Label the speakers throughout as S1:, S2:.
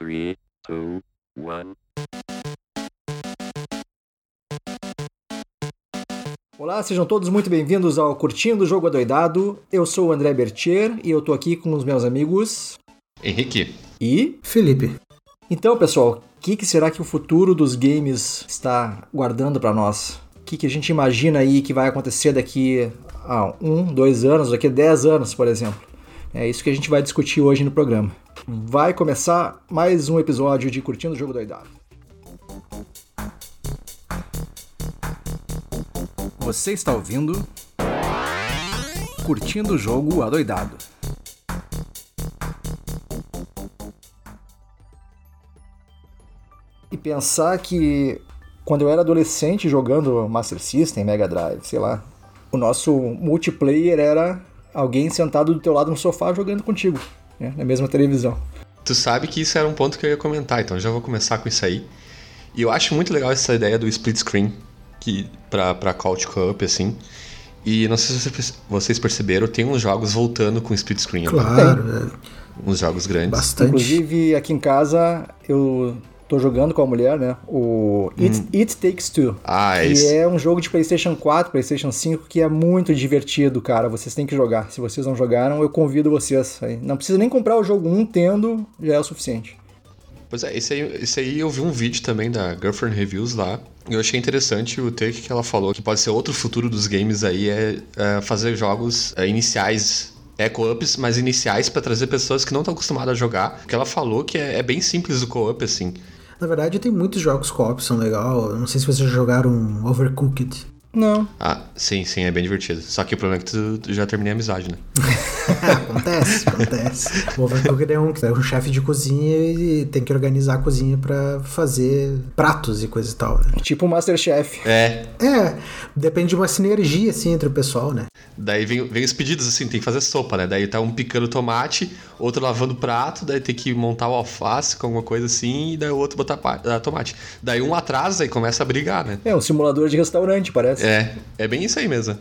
S1: 3, 2, 1.
S2: Olá, sejam todos muito bem-vindos ao Curtindo o Jogo Adoidado. Eu sou o André Bertier e eu tô aqui com os meus amigos
S3: Henrique,
S2: e...
S4: Felipe.
S2: Então, pessoal, o que, que será que o futuro dos games está guardando para nós? O que, que a gente imagina aí que vai acontecer daqui a um, dois anos, daqui a dez anos, por exemplo? É isso que a gente vai discutir hoje no programa. Vai começar mais um episódio de Curtindo o Jogo Adoidado. Você está ouvindo Curtindo o Jogo Adoidado. E pensar que quando eu era adolescente jogando Master System, Mega Drive, sei lá, o nosso multiplayer era alguém sentado do teu lado no sofá jogando contigo, né, na mesma televisão.
S3: tu sabe que isso era um ponto que eu ia comentar, então já vou começar com isso aí. E eu acho muito legal essa ideia do split screen que pra, pra couch co-op, assim. E não sei se vocês- perceberam, tem uns jogos voltando com split screen. agora.
S4: Claro, é
S3: Uns jogos grandes.
S4: bastante.
S2: Inclusive, aqui em casa, eu tô jogando com a mulher, né, o It, It Takes Two.
S3: Ah, é
S2: Que
S3: isso.
S2: é um jogo de PlayStation 4, PlayStation 5 que é muito divertido, cara. Vocês têm que jogar. Se vocês não jogaram, eu convido vocês. Não precisa nem comprar o jogo 1, tendo já é o suficiente.
S3: Pois é, esse aí, esse aí eu vi um vídeo também da Girlfriend Reviews lá. E eu achei interessante o take que ela falou, que pode ser outro futuro dos games aí, é, é fazer jogos é, iniciais, é co-ops, mas iniciais pra trazer pessoas que não estão acostumadas a jogar. Porque ela falou que é, é bem simples o co-op, assim.
S4: Na verdade, tem muitos jogos co-op que são legal. Não sei se vocês já jogaram Overcooked.
S2: Não.
S3: Ah, sim, sim, é bem divertido. Só que o problema é que tu, tu já terminei a amizade, né?
S4: acontece, acontece. O Overcooked é um, é um chefe de cozinha e tem que organizar a cozinha pra fazer pratos e coisa e tal, né?
S2: Tipo o Masterchef.
S3: É,
S4: É, depende de uma sinergia, assim, entre o pessoal, né?
S3: daí vem, vem os pedidos assim, tem que fazer sopa, né? Daí tá um picando tomate, outro lavando prato, daí tem que montar o alface com alguma coisa assim, e daí o outro botar ah, tomate. Daí um atrasa e começa a brigar, né?
S2: É um simulador de restaurante, parece.
S3: É, é bem isso aí mesmo.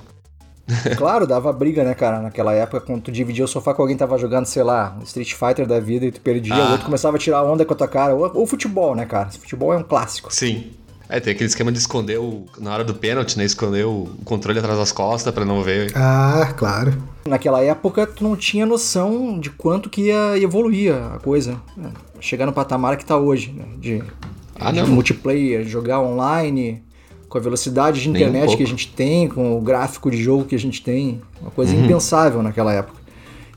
S2: Claro, dava briga, né, cara? Naquela época, quando tu dividia o sofá com alguém que tava jogando, sei lá, Street Fighter da vida e tu perdia,
S3: Ah.
S2: o outro começava a tirar onda com a tua cara. Ou, ou futebol, né, cara? Futebol é um clássico.
S3: Sim. É, tem aquele esquema de esconder o, na hora do pênalti, né? Esconder o controle atrás das costas pra não ver.
S4: Ah, claro.
S2: Naquela época, tu não tinha noção de quanto que ia evoluir a coisa. né? Chegar no patamar que tá hoje, né? De,
S3: Ah,
S2: de
S3: não.
S2: multiplayer, jogar online, com a velocidade de
S3: Nem um
S2: internet que a gente tem, com o gráfico de jogo que a gente tem. Uma coisa
S3: Uhum.
S2: impensável naquela época.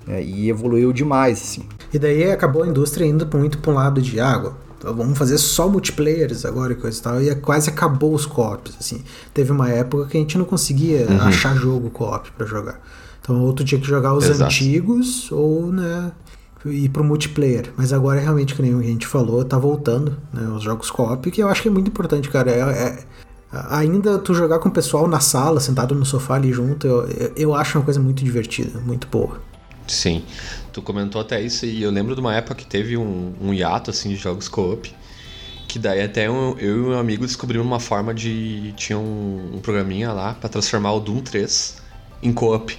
S2: É, e evoluiu demais, assim.
S4: E daí acabou a indústria indo muito pra um lado de água. Então, vamos fazer só multiplayers agora e coisa e tal. E quase acabou os co-ops, assim. Teve uma época que a gente não conseguia
S3: Uhum.
S4: achar jogo co-op pra jogar. Então, ou tu tinha que jogar os
S3: Exato.
S4: antigos, ou, né, ir pro multiplayer. Mas agora, realmente, que nem a gente falou, tá voltando, né, os jogos co-op, que eu acho que é muito importante, cara. É, é- ainda tu jogar com o pessoal na sala, sentado no sofá ali junto, eu, eu, acho uma coisa muito divertida, muito boa.
S3: Sim. Tu comentou até isso e eu lembro de uma época que teve um, um hiato, assim, de jogos co-op. Que daí até um- eu e um amigo descobrimos uma forma de... Tinha um, um programinha lá pra transformar o Doom 3 em co-op.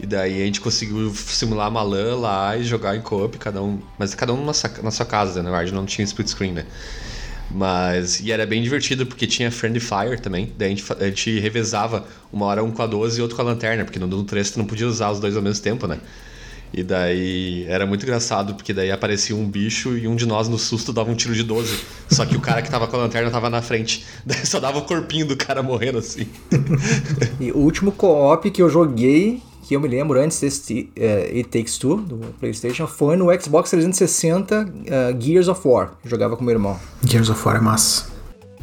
S3: E daí a gente conseguiu simular uma LAN lá e jogar em co-op, cada um... Mas cada um na sua, na sua casa, né? Na verdade não tinha split screen, né? Mas... E era bem divertido porque tinha Friendly Fire também. Daí a gente, a gente revezava uma hora um com a 12 e outro com a lanterna. Porque no Doom 3 tu não podia usar os dois ao mesmo tempo, né? E daí era muito engraçado, porque daí aparecia um bicho e um de nós no susto dava um tiro de 12. Só que o cara que tava com a lanterna tava na frente. Daí só dava o corpinho do cara morrendo assim.
S2: E o último co-op que eu joguei, que eu me lembro antes desse eh, It Takes Two, do PlayStation, foi no Xbox 360 eh, Gears of War. Eu jogava com meu irmão.
S4: Gears of War é massa.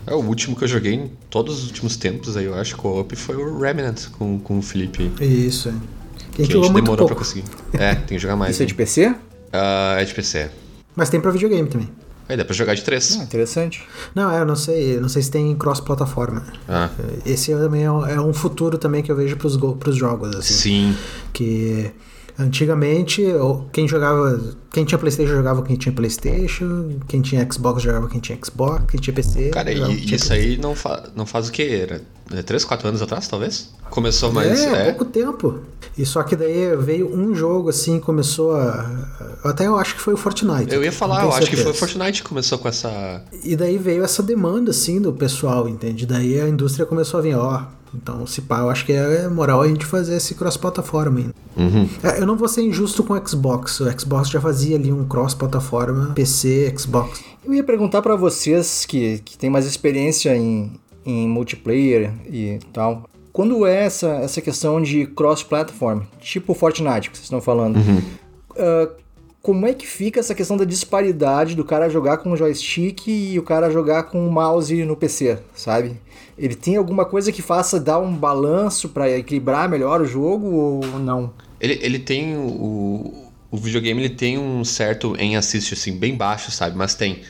S3: É, o último que eu joguei em todos os últimos tempos aí, eu acho, co-op, foi o Remnant com, com o Felipe.
S4: Isso, é. Que a
S3: Que
S4: gente
S3: a gente demorou pra
S4: pouco.
S3: conseguir. É, tem que jogar mais.
S2: Isso é de
S3: né?
S2: PC?
S3: Ah, é de PC.
S4: Mas tem pra videogame também.
S3: Aí dá pra jogar de 3.
S2: Ah, interessante.
S4: Não, é, eu não sei, eu não sei se tem cross-plataforma.
S3: Ah,
S4: Esse também é um- é futuro também que eu vejo pros, pros jogos, assim.
S3: sim.
S4: Que antigamente, quem jogava. Quem tinha Playstation jogava quem tinha Playstation, quem tinha Xbox jogava quem tinha Xbox, quem tinha PC.
S3: Cara, e isso aí não, fa não faz o quê? Era 3, 4 anos atrás, talvez? Começou mais.
S4: é,
S3: é.
S4: pouco tempo. E só que daí veio um jogo assim, começou a. Até eu acho que foi o Fortnite.
S3: Eu ia falar, eu acho que foi o. Fortnite que começou com essa.
S4: E daí veio essa demanda, assim, do pessoal, entende? Daí a indústria começou a vir, ó. Então, se pá, eu acho que é moral a gente fazer esse cross-plataforma ainda.
S3: Uhum.
S4: É, eu não vou ser injusto com o Xbox. O Xbox já fazia ali um cross-plataforma PC, Xbox.
S2: Eu ia perguntar pra vocês que, que tem mais experiência em, em multiplayer e tal. Quando é essa, essa questão de cross-platform, tipo Fortnite que vocês estão falando, ah, como é que fica essa questão da disparidade do cara jogar com o joystick e o cara jogar com o mouse no PC, sabe? Ele tem alguma coisa que faça dar um balanço pra equilibrar melhor o jogo ou não?
S3: Ele, ele tem o. O videogame ele tem um certo em assist assim, bem baixo, sabe? Mas tem.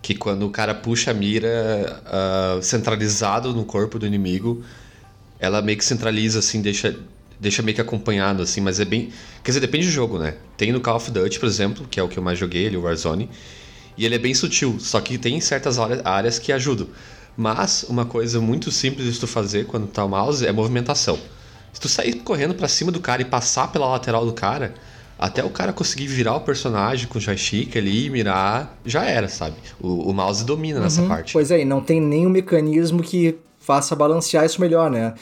S3: Que quando o cara puxa a mira ah, centralizado no corpo do inimigo, ela meio que centraliza, assim, deixa, deixa meio que acompanhado, assim, mas é bem. Quer dizer, depende do jogo, né? Tem no Call of Duty, por exemplo, que é o que eu mais joguei, ele, o Warzone. E ele é bem sutil, só que tem certas áreas- que ajudam. Mas uma coisa muito simples de tu fazer quando tá o mouse é movimentação. Se tu sair correndo pra cima do cara e passar pela lateral do cara, até o cara conseguir virar o personagem com o joystick ali e mirar, já era, sabe? O, o mouse domina nessa parte.
S2: Pois é, e não tem nenhum mecanismo que faça balancear isso melhor, né?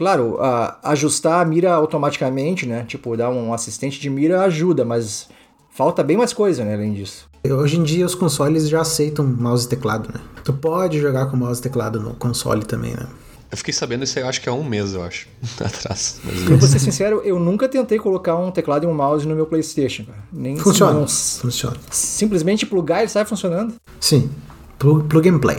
S2: Claro, a- ajustar a mira automaticamente, né? Tipo, dar um assistente de mira ajuda, mas falta bem mais coisa, né, além disso.
S4: Hoje em dia os consoles já aceitam mouse e teclado, né? Tu pode jogar com mouse e teclado no console também, né?
S3: Eu fiquei sabendo isso aí, eu acho que é um mês, eu acho. Atrás. menos.
S2: vou ser sincero, eu nunca tentei colocar um teclado e um mouse no meu PlayStation, cara. Nem
S4: Funciona. Funciona.
S2: simplesmente plugar e sai funcionando.
S4: Sim. Plug, plug and play.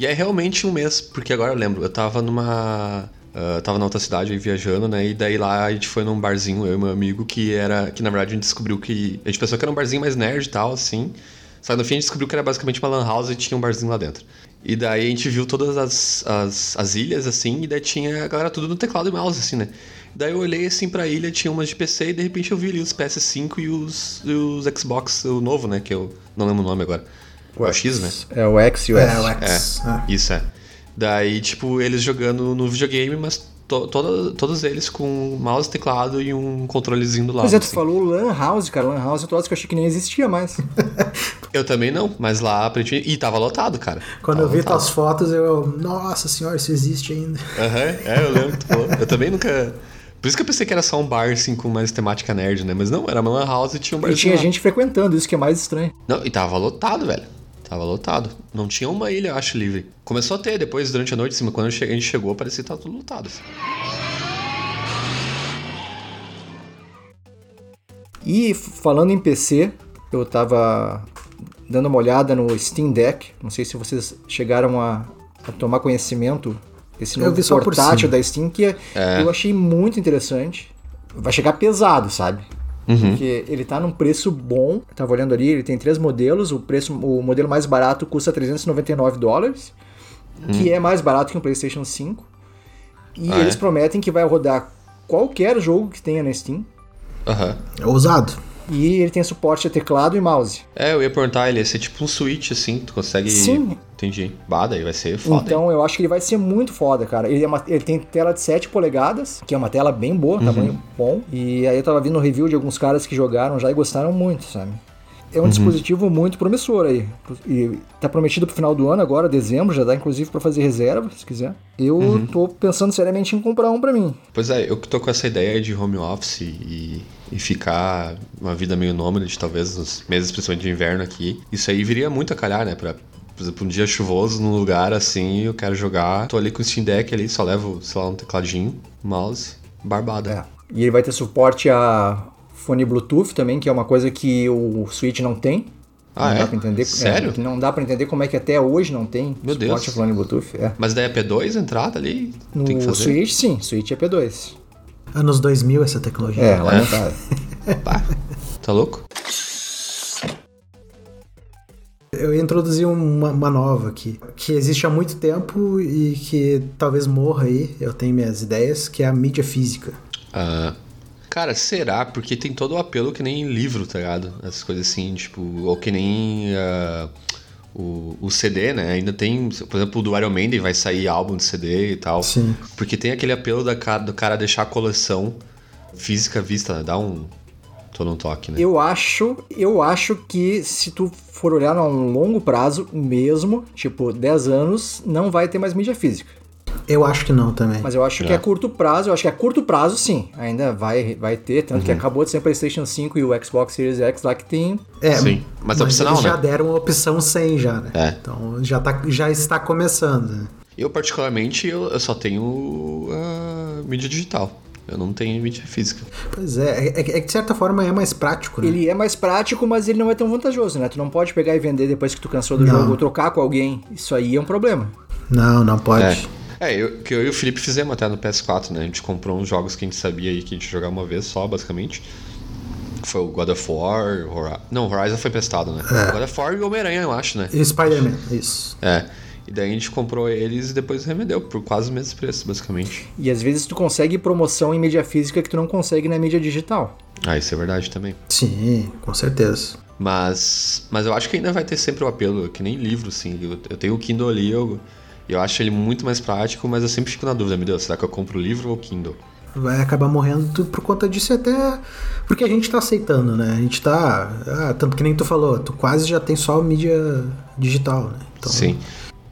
S3: E é realmente um mês, porque agora eu lembro, eu tava numa. Ah, tava na outra cidade aí viajando, né? E daí lá a gente foi num barzinho, eu e meu amigo, que era. Que na verdade a gente descobriu que. A gente pensou que era um barzinho mais nerd e tal, assim. Só que no fim a gente descobriu que era basicamente uma lan house e tinha um barzinho lá dentro. E daí a gente viu todas as, as, as ilhas, assim, e daí tinha a galera tudo no teclado e mouse, assim, né? Daí eu olhei assim pra ilha, tinha umas de PC e de repente eu vi ali os PS5 e os, e os Xbox, o novo, né? Que eu não lembro o nome agora. O X, né?
S2: É o X e o S.
S4: É, o X. Ah.
S3: Isso é. Daí, tipo, eles jogando no videogame, mas to toda- todos eles com mouse, teclado e um controlezinho do lado.
S2: Pois é, tu
S3: assim.
S2: falou Lan House, cara. Lan House é um troço que eu achei que nem existia mais.
S3: Eu também não, mas lá aparentemente. E tava lotado, cara.
S4: Quando
S3: Tava
S4: eu vi
S3: lotado.
S4: tuas fotos, eu. Nossa senhora, isso existe ainda.
S3: Aham, é, eu lembro. Eu também nunca. Por isso que eu pensei que era só um bar, assim, com mais temática nerd, né? Mas não, era uma lan house e tinha um
S2: E
S3: barzinho
S2: tinha
S3: lá.
S2: gente frequentando, isso que é mais estranho.
S3: Não, e tava lotado, velho. Tava lotado. Não tinha uma ilha, eu acho, livre. Começou a ter depois, durante a noite, assim, mas quando a gente chegou, parecia que tava tudo lotado. assim.
S2: E falando em PC, eu tava dando uma olhada no Steam Deck. Não sei se vocês chegaram a, a tomar conhecimento desse novo
S4: por
S2: portátil
S4: cima.
S2: da Steam, que é- eu achei muito interessante. Vai chegar pesado, sabe? Porque ele tá num preço bom. Eu tava olhando ali, ele tem três modelos. O preço, o modelo mais barato custa 399 dólares, que é mais barato que um PlayStation 5. E
S3: Ah,
S2: eles
S3: é?
S2: prometem que vai rodar qualquer jogo que tenha na Steam.
S3: Aham.
S4: É ousado.
S2: E ele tem suporte a teclado e mouse.
S3: É, eu ia perguntar, ele ia ser tipo um Switch, assim, tu consegue.
S2: Sim.
S3: Entendi. Bah, daí vai ser foda. hein?
S2: Então eu acho que ele vai ser muito foda, cara. Ele, é uma- ele tem tela de 7 polegadas, que é uma tela bem boa,
S3: Uhum.
S2: tamanho bom. E aí eu tava vendo review de alguns caras que jogaram já e gostaram muito, sabe? É
S3: Uhum.
S2: um dispositivo muito promissor aí. E tá prometido pro final do ano agora, dezembro, já dá inclusive pra fazer reserva, se quiser. Eu
S3: Uhum.
S2: tô pensando seriamente em comprar um pra mim.
S3: Pois é, eu que tô com essa ideia de home office e, e ficar uma vida meio nômade, talvez nos meses, principalmente de inverno aqui. Isso aí viria muito a calhar, né? Pra, por exemplo, um dia chuvoso num lugar assim, eu quero jogar. Tô ali com o Steam Deck ali, só levo, sei lá, um tecladinho, mouse, barbada.
S2: É. E ele vai ter suporte a fone Bluetooth também, que é uma coisa que o Switch não tem.
S3: Ah,
S2: não
S3: é?
S2: dá pra entender.
S3: Sério?
S2: é, não dá pra entender como é que até hoje não tem
S3: Meu
S2: suporte
S3: Deus.
S2: a fone Bluetooth. É.
S3: Mas daí é P2 entrada ali?
S2: No
S3: tem que fazer?
S2: Switch, sim. Switch é P2.
S4: Anos 2000 essa tecnologia.
S2: É, lá não tá.
S3: Tá louco?
S4: Eu ia introduzir uma, uma nova aqui, que existe há muito tempo e que talvez morra aí, eu tenho minhas ideias, que é a mídia física.
S3: Ah, cara, será? Porque tem todo o apelo que nem livro, tá ligado? Essas coisas assim, tipo, ou que nem ah, o, o CD, né? Ainda tem, por exemplo, o do Iron Maiden vai sair álbum de CD e tal.
S4: Sim.
S3: Porque tem aquele apelo da do cara deixar a coleção física vista, né? Dá um. Todo um toque, né?
S2: Eu acho, eu acho que se tu for olhar a um longo prazo mesmo, tipo 10 anos, não vai ter mais mídia física.
S4: Eu acho que não também.
S2: Mas eu acho que
S3: É.
S2: curto prazo, eu acho que a curto prazo sim, ainda vai, vai ter, tanto que acabou de ser o PlayStation 5 e o Xbox Series X lá que tem.
S4: É,
S3: Sim, mas é opcional,
S4: eles já
S3: né?
S4: deram a opção 100 já, né?
S3: É.
S4: Então já, tá, já está começando. né?
S3: Eu, particularmente, eu, eu só tenho a mídia digital. Eu não tenho mídia física.
S4: Pois é, é, é que de certa forma é mais prático, né?
S2: Ele é mais prático, mas ele não é tão vantajoso, né? Tu não pode pegar e vender depois que tu cansou do
S4: Não.
S2: jogo ou trocar com alguém. Isso aí é um problema.
S4: Não, não pode.
S3: É, eu, que eu e o Felipe fizemos até no PS4, né? A gente comprou uns jogos que a gente sabia aí que a gente jogar uma vez só, basicamente. Foi o God of War, Hori... Não, Horizon foi prestado, né?
S4: É.
S3: God of War e Homem-Aranha, eu acho, né?
S4: E Spider-Man, isso.
S3: É. E daí a gente comprou eles e depois revendeu por quase o mesmo preço, basicamente.
S2: E às vezes tu consegue promoção em mídia física que tu não consegue na mídia digital.
S3: Ah, isso é verdade também.
S4: Sim, com certeza.
S3: Mas, mas eu acho que ainda vai ter sempre o apelo, que nem livro, assim. Eu, eu tenho o Kindle ali, eu, eu acho ele muito mais prático, mas eu sempre fico na dúvida, meu Deus, será que eu compro o livro ou o Kindle?
S4: Vai acabar morrendo por conta disso até porque a gente tá aceitando, né? A gente tá. Ah, tanto que nem tu falou, tu quase já tem só mídia digital, né? Então,
S3: Sim.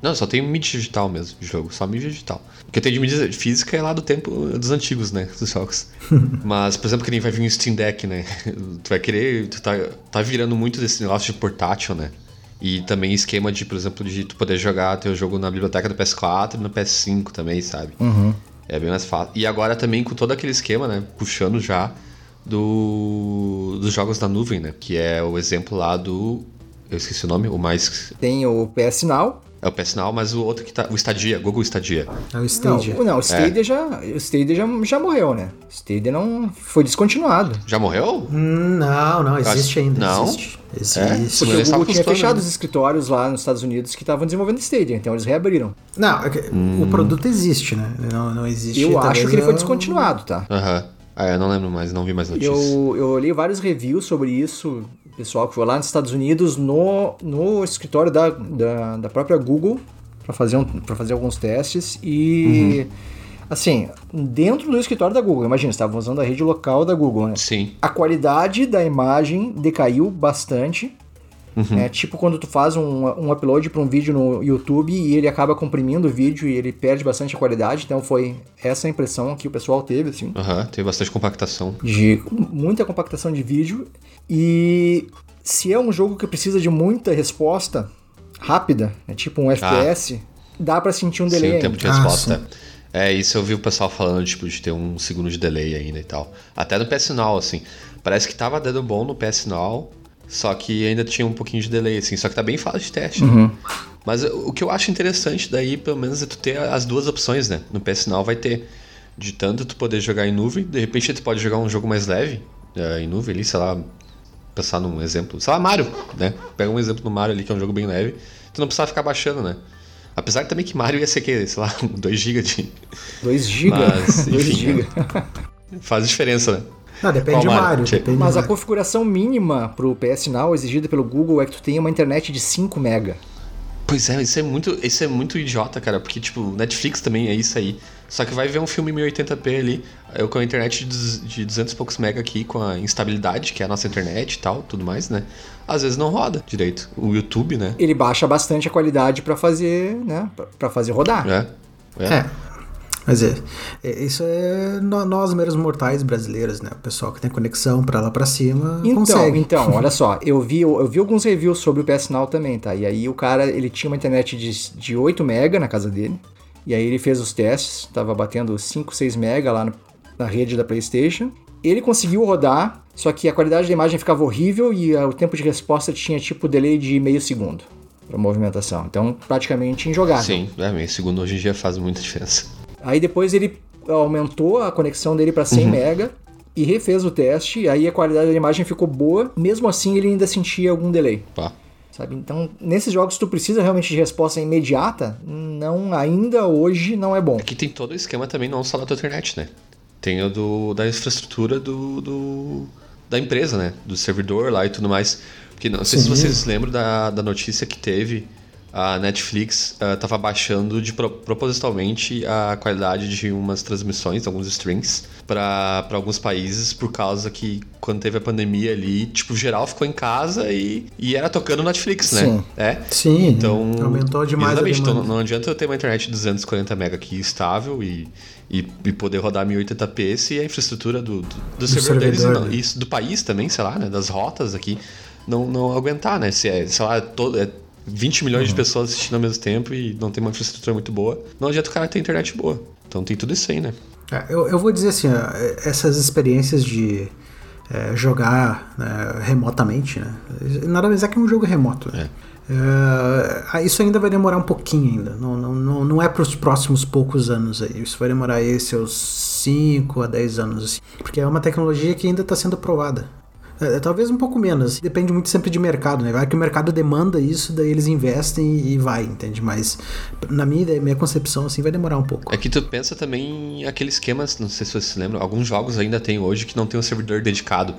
S3: Não, só tem mídia digital mesmo de jogo, só mídia digital. O que eu tenho de mídia física é lá do tempo dos antigos, né? Dos jogos. Mas, por exemplo, que nem vai vir um Steam Deck, né? Tu vai querer. Tu tá, tá virando muito desse negócio de portátil, né? E também esquema de, por exemplo, de tu poder jogar teu jogo na biblioteca do PS4 e no PS5 também, sabe? É bem mais fácil. E agora também com todo aquele esquema, né? Puxando já do, dos jogos da nuvem, né? Que é o exemplo lá do. Eu esqueci o nome, o mais.
S2: Tem o PS Now.
S3: É o PS Now, mas o outro que tá. O Stadia, Google Stadia.
S4: É o
S2: Não,
S4: Stadia.
S2: o- não, o Stadia, já, o Stadia já, já morreu, né? O Stadia não foi descontinuado.
S3: Já morreu?
S4: Hum, Não, não, existe
S3: acho-
S4: ainda.
S3: não?
S4: Existe.
S3: É?
S4: Existe.
S2: Porque
S3: Mas
S2: o Google tinha
S3: custando,
S2: fechado
S3: né?
S2: os escritórios lá nos Estados Unidos que estavam desenvolvendo Stadia, então eles reabriram.
S4: Não, é que o produto existe, né? Não, não existe.
S2: Eu acho que ele foi
S4: é
S2: descontinuado, tá?
S3: Aham. Ah, eu não lembro mais, não vi mais notícias.
S2: Eu, eu olhei vários reviews sobre isso, pessoal que foi lá nos Estados Unidos, no, no escritório da, da, da própria Google, para fazer, um, fazer alguns testes. E, assim, dentro do escritório da Google, imagina, estavam usando a rede local da Google, né?
S3: Sim.
S2: A qualidade da imagem decaiu bastante. É tipo quando tu faz um, um upload para um vídeo no YouTube e ele acaba comprimindo o vídeo e ele perde bastante a qualidade. Então foi essa a impressão que o pessoal teve, assim
S3: Aham, teve bastante compactação.
S2: de muita compactação de vídeo e se é um jogo que precisa de muita resposta rápida, né, tipo um FPS, dá pra sentir um
S3: Sim,
S2: delay
S3: o tempo de
S4: Ah,
S3: resposta. é, isso eu vi o pessoal falando, tipo, de ter um segundo de delay ainda e tal. Até no PS Now, assim. Parece que tava dando bom no PS Now, só que ainda tinha um pouquinho de delay, assim. Só que tá bem fácil de teste. né? Mas o que eu acho interessante daí, pelo menos, é tu ter as duas opções, né? No PS Now vai ter de tanto tu poder jogar em nuvem, de repente tu pode jogar um jogo mais leve é, em nuvem ali, sei lá, pensar num exemplo, sei lá, Mario, né? Pega um exemplo do Mario ali, que é um jogo bem leve, tu não precisa ficar baixando, né? Apesar também que Mario ia ser que, sei lá, 2 GB de.
S2: 2 GB,
S3: Mas,
S2: 2
S3: enfim,
S2: GB.
S3: Faz diferença, né?
S4: Não, depende
S3: Qual
S4: do
S3: Mario?
S4: Depende
S2: Mas
S4: do
S2: a configuração mínima pro PS Now exigida pelo Google é que tu tenha uma internet de 5 mega.
S3: Pois é, isso é muito, isso é muito idiota, cara, porque tipo, Netflix também é isso aí. Só que vai ver um filme em 1080p ali, eu com a internet de duz- de 200 e poucos mega aqui, com a instabilidade, que é a nossa internet e tal, tudo mais, né? Às vezes não roda direito. O YouTube, né?
S2: Ele baixa bastante a qualidade pra fazer, né, pra- pra fazer rodar.
S3: É. É.
S4: É. Mas é, é, isso é no- nós meros mortais brasileiros, né? O pessoal que tem conexão pra lá pra cima
S2: Então,
S4: consegue.
S2: então, olha só, eu vi, eu vi alguns reviews sobre o PS Now também, tá? E aí o cara, ele tinha uma internet de, de 8 mega na casa dele. E aí ele fez os testes, tava batendo 5, 6 mega lá no- na rede da PlayStation. Ele conseguiu rodar, só que a qualidade da imagem ficava horrível e o tempo de resposta tinha tipo delay de meio segundo para movimentação. Então, praticamente injogável.
S3: Sim, é, meio segundo hoje em dia faz muita diferença.
S2: Aí depois ele aumentou a conexão dele para 100 mega e refez o teste, aí a qualidade da imagem ficou boa, mesmo assim ele ainda sentia algum delay,
S3: Pá.
S2: Sabe? Então, nesses jogos tu precisa realmente de resposta imediata, não ainda hoje não é bom.
S3: Aqui tem todo o esquema também, não só da tua internet, né? Tem o do, da infraestrutura do, do- da empresa, né? Do servidor lá e tudo mais. Porque não sei se vocês lembram da, da notícia que teve a Netflix uh, tava baixando de pro propositalmente a qualidade de umas transmissões, alguns streams, para alguns países, por causa que quando teve a pandemia ali, tipo, geral ficou em casa e, e era tocando Netflix, né?
S4: Sim.
S3: É.
S4: Sim,
S3: Então,
S4: aumentou demais a
S3: Exatamente, então
S4: demanda.
S3: não adianta eu ter uma internet de 240 MB aqui estável e, e, e poder rodar 1080p se a infraestrutura do, do, do servidor deles
S4: servidor,
S3: não,
S4: né?
S3: e isso do país também, sei lá, né? Das rotas aqui, não, não aguentar, né? Se é, sei lá, todo, é 20 milhões
S4: Uhum.
S3: de pessoas assistindo ao mesmo tempo e não tem uma infraestrutura muito boa, não adianta o cara ter internet boa. Então tem tudo isso aí, né?
S4: É, Eu, eu vou dizer assim, ó, essas experiências de é, jogar né, remotamente, né? Nada mais é que um jogo remoto. né? É, isso ainda vai demorar um pouquinho ainda. Não, não, não, não é para os próximos poucos anos aí. Isso vai demorar aí seus 5 a 10 anos. Assim, porque é uma tecnologia que ainda está sendo provada. É, talvez um pouco menos. Depende muito sempre de mercado, né? Vai que o mercado demanda isso, daí eles investem e vai, entende? Mas na minha ideia, minha concepção, assim, vai demorar um pouco.
S3: É que tu pensa também aquele esquema, não sei se vocês se lembram, alguns jogos ainda tem hoje que não tem um servidor dedicado.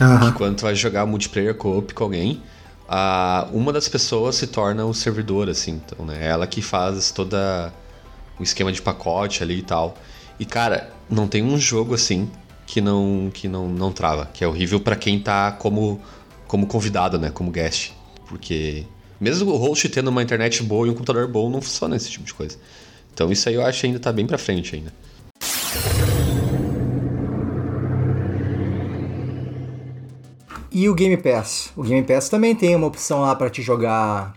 S4: Aham.
S3: Que quando tu vai jogar multiplayer co-op com alguém, a, uma das pessoas se torna o servidor, assim. Então, né? Ela que faz toda o esquema de pacote ali e tal. E, cara, não tem um jogo assim que não que não, não trava. Que é horrível pra quem tá como, como convidado, né? Como guest. Porque mesmo o host tendo uma internet boa e um computador bom, não funciona esse tipo de coisa. Então isso aí eu acho que ainda tá bem pra frente ainda.
S2: E o Game Pass? O Game Pass também tem uma opção lá pra te jogar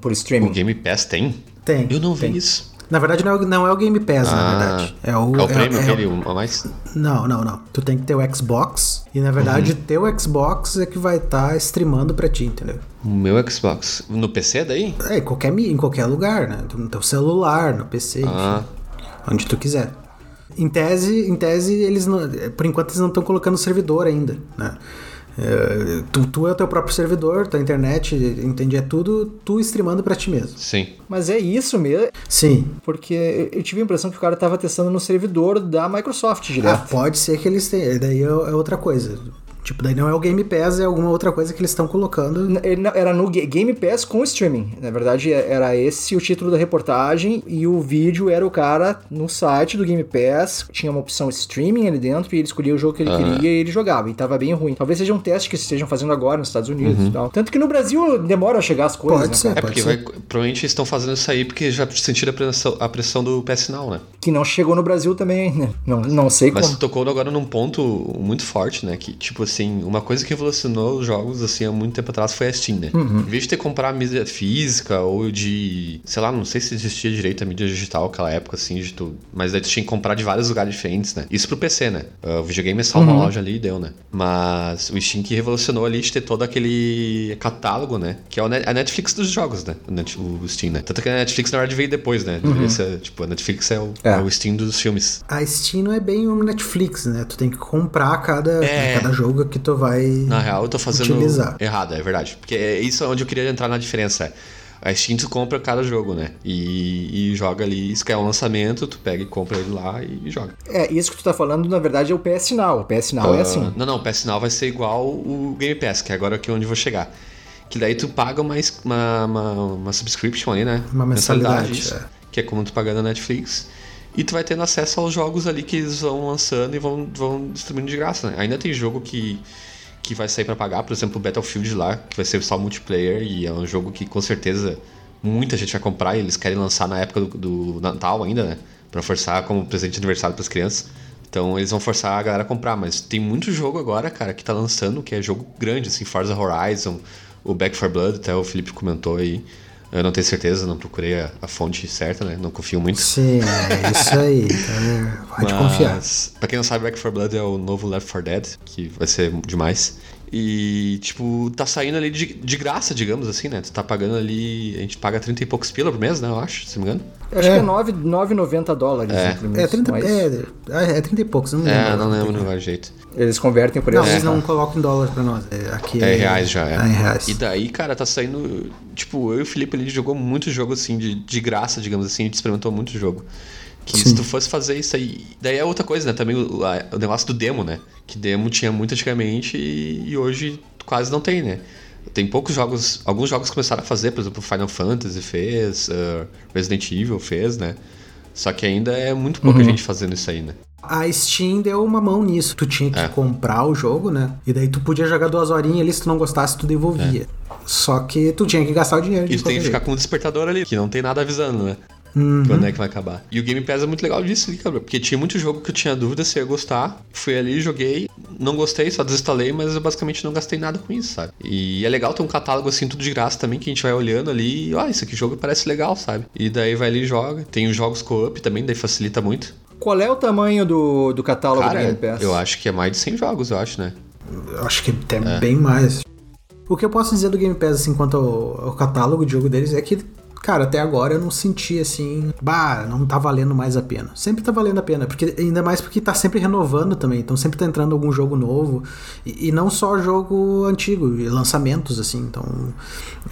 S2: por
S3: O
S2: streaming.
S3: Game Pass tem?
S4: Tem.
S3: Eu não vi
S4: tem.
S3: isso.
S4: Na verdade, não é, o- não é o Game Pass, na
S3: Ah,
S4: verdade. É o,
S3: é o prêmio
S4: é-
S3: aquele a mais?
S4: Não, não, não. Tu tem que ter o Xbox. E na verdade,
S3: Uhum.
S4: teu Xbox é que vai estar streamando pra ti, entendeu?
S3: O meu Xbox. No PC daí?
S4: É, em qualquer, em qualquer lugar, né? No teu celular, no PC,
S3: Ah.
S4: enfim. Onde tu quiser. Em tese, em tese, eles não, por enquanto eles não estão colocando servidor ainda, né? É, tu, tu é o teu próprio servidor, tua internet, entende? É tudo tu streamando pra ti mesmo.
S3: Sim.
S2: Mas é isso mesmo,
S4: Sim.
S2: porque eu tive a impressão que o cara tava testando no servidor da Microsoft
S4: Ah,
S2: direto.
S4: pode ser que eles tenham. Daí é, é outra coisa. Tipo, daí não é o Game Pass, é alguma outra coisa que eles estão colocando.
S2: Era no Ga- Game Pass com streaming. Na verdade, é- era esse o título da reportagem e o vídeo era o cara no site do Game Pass. Tinha uma opção streaming ali dentro e ele escolhia o jogo que ele queria e ele jogava. E tava bem ruim. Talvez seja um teste que estejam fazendo agora nos Estados Unidos e tal. Tanto que no Brasil demora a chegar as coisas,
S4: Pode
S2: né,
S4: ser.
S2: cara?
S3: É porque
S4: ser.
S3: vai, provavelmente eles estão fazendo isso aí porque já sentiram a pressão, a pressão do PS Now, né?
S2: Que não chegou no Brasil também, né? Não, não sei
S3: Mas
S2: como.
S3: tu tocou agora num ponto muito forte, né? Que, tipo assim, uma coisa que revolucionou os jogos, assim, há muito tempo atrás foi a Steam, né?
S2: Uhum.
S3: Em vez de ter que comprar mídia física ou de... Sei lá, não sei se existia direito a mídia digital naquela época, assim, de tu... Mas daí tu tinha que comprar de vários lugares diferentes, né? Isso pro PC, né? Ah, O videogame é só
S2: Uhum.
S3: uma loja ali e deu, né? Mas o Steam que revolucionou ali de ter todo aquele catálogo, né? Que é o a Netflix dos jogos, né? O, o Steam, né? Tanto que a Netflix, na verdade, veio depois, né? Deveria ser, tipo, a Netflix é o,
S2: É.
S3: é o Steam dos filmes.
S4: A Steam não é bem um Netflix, né? Tu tem que comprar cada,
S3: É.
S4: cada jogo que tu vai.
S3: Na real, eu tô fazendo
S4: Utilizar.
S3: errado, é verdade. Porque é isso onde eu queria entrar na diferença. A Steam tu compra cada jogo, né? E, e joga ali, se quer um lançamento, tu pega e compra ele lá e joga.
S2: É, isso que tu tá falando, na verdade, é o PS Now. O PS Now é
S3: Ah,
S2: assim.
S3: Não, não, o PS Now vai ser igual o Game Pass, que é agora aqui onde eu vou chegar. Que daí tu paga uma, uma, uma, uma subscription ali, né?
S4: Uma mensalidade,
S3: isso,
S4: é.
S3: Que é como tu pagando na Netflix. E tu vai tendo acesso aos jogos ali que eles vão lançando e vão, vão distribuindo de graça, né? Ainda tem jogo que, que vai sair pra pagar, por exemplo, o Battlefield lá, que vai ser só multiplayer e é um jogo que com certeza muita gente vai comprar e eles querem lançar na época do, do Natal ainda, né? Pra forçar como presente de aniversário pras crianças. Então eles vão forçar a galera a comprar, mas tem muito jogo agora, cara, que tá lançando, que é jogo grande, assim, Forza Horizon, o Back 4 Blood, até o Felipe comentou aí. Eu não tenho certeza, não procurei a, a fonte certa, né? Não confio muito.
S4: Sim, é isso aí. Então, pode confiar.
S3: Mas, pra quem não sabe, Back 4 Blood é o novo Left 4 Dead, que vai ser demais. E, tipo, tá saindo ali de, de graça, digamos assim, né? Tu tá pagando ali. A gente paga 30 e poucos pila por mês, né? Eu acho, se não me engano.
S2: Eu acho
S4: É.
S2: que é 9 9,90 dólares.
S3: É.
S4: É
S2: mês,
S4: 30,
S2: mas
S4: é, é 30 e poucos, não lembro.
S3: É, não lembro no vai jeito.
S2: Eles convertem por
S4: Não,
S2: isso.
S4: eles não colocam em dólar pra nós. É, aqui
S3: É reais já, é.
S4: É reais.
S3: E daí, cara, tá saindo. Tipo, eu e o Felipe ele jogou muito jogo assim, de, de graça, digamos assim, a gente experimentou muito jogo. Que
S4: Sim.
S3: se tu fosse fazer isso aí. Daí é outra coisa, né? Também o, a- o negócio do demo, né? Que demo tinha muito antigamente e, e hoje quase não tem, né? Tem poucos jogos, alguns jogos começaram a fazer, por exemplo, Final Fantasy fez, uh, Resident Evil fez, né? Só que ainda é muito pouca gente fazendo isso aí, né?
S4: A Steam deu uma mão nisso. Tu tinha que
S3: É.
S4: comprar o jogo, né? E daí tu podia jogar duas horinhas ali, se tu não gostasse, tu devolvia. Só que tu tinha que gastar o dinheiro de
S3: E tu tem que ficar com um despertador ali, que não tem nada avisando, né?
S4: Uhum.
S3: Quando é que vai acabar. E o Game Pass é muito legal disso, ali, cara. Porque tinha muito jogo que eu tinha dúvida se eu ia gostar. Fui ali, joguei, não gostei, só desinstalei, mas eu basicamente não gastei nada com isso, sabe? E é legal ter um catálogo assim, tudo de graça também, que a gente vai olhando ali e, ó, isso aqui jogo parece legal, sabe? E daí vai ali e joga. Tem os jogos co-op também, daí facilita muito.
S2: Qual é o tamanho do, do catálogo do
S3: Cara,
S2: Game Pass?
S3: eu acho que é mais de 100 jogos, eu acho, né?
S4: Eu acho que até bem mais. O que eu posso dizer do Game Pass, assim, quanto ao, ao catálogo de jogo deles, é que, cara, até agora eu não senti, assim, bah, não tá valendo mais a pena. Sempre tá valendo a pena, porque ainda mais porque tá sempre renovando também, então sempre tá entrando algum jogo novo, e, e não só jogo antigo, e lançamentos, assim, então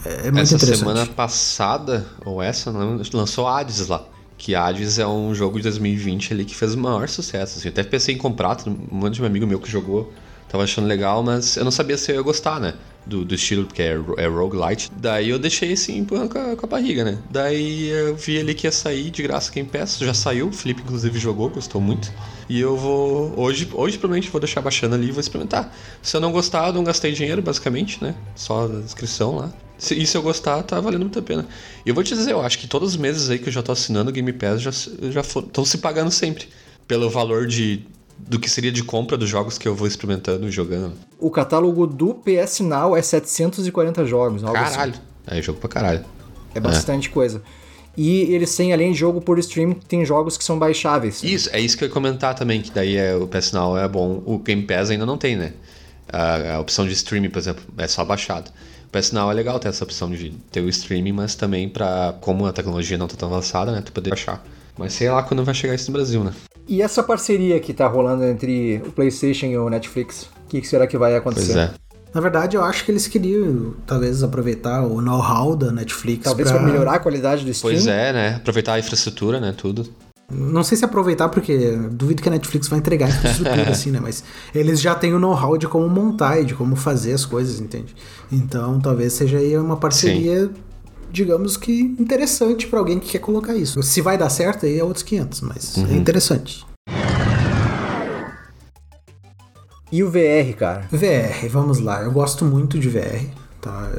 S4: é, é muito
S3: essa
S4: interessante.
S3: semana passada, ou essa, lançou Hades lá. Que Hades é um jogo de 2020 ali que fez o maior sucesso. Assim. Eu até pensei em comprar, um monte de amigo meu que jogou, tava achando legal, mas eu não sabia se eu ia gostar, né? Do, do estilo, porque é, é roguelite. Daí eu deixei assim empurrando com a, com a barriga, né? Daí eu vi ali que ia sair de graça Game Pass, já saiu, o Felipe inclusive jogou, gostou muito. E eu vou. Hoje, hoje provavelmente vou deixar baixando ali e vou experimentar. Se eu não gostar, eu não gastei dinheiro, basicamente, né? Só a inscrição lá. Se, e se eu gostar, tá valendo muito a pena. E eu vou te dizer, eu acho que todos os meses aí que eu já tô assinando o Game Pass já, já estão se pagando sempre. Pelo valor de. Do que seria de compra dos jogos que eu vou experimentando e jogando.
S2: O catálogo do PS Now é 740 jogos. Assim.
S3: Caralho. É jogo pra caralho.
S2: É bastante coisa. E eles têm, além de jogo por stream, tem jogos que são baixáveis.
S3: Isso, é isso que eu ia comentar também, que daí é, o PS Now é bom. O Game Pass ainda não tem, né? A, a opção de streaming, por exemplo, é só baixado. O PS Now é legal ter essa opção de ter o streaming, mas também pra, como a tecnologia não tá tão avançada, né? Tu poder baixar. Mas sei lá quando vai chegar isso no Brasil, né?
S2: E essa parceria que tá rolando entre o PlayStation e o Netflix? O que, que será que vai acontecer?
S3: Pois é.
S4: Na verdade, eu acho que eles queriam, talvez, aproveitar o know-how da Netflix
S2: Talvez
S4: pra...
S2: para melhorar a qualidade do stream.
S3: Pois é, né? Aproveitar a infraestrutura, né? Tudo.
S4: Não sei se aproveitar, porque duvido que a Netflix vai entregar infraestrutura assim, né? Mas eles já têm o know-how de como montar e de como fazer as coisas, entende? Então talvez seja aí uma parceria, digamos que interessante pra alguém que quer colocar isso. Se vai dar certo, aí é outros 500, mas é interessante.
S2: E o VR, cara?
S4: VR, vamos lá. Eu gosto muito de VR. Tá?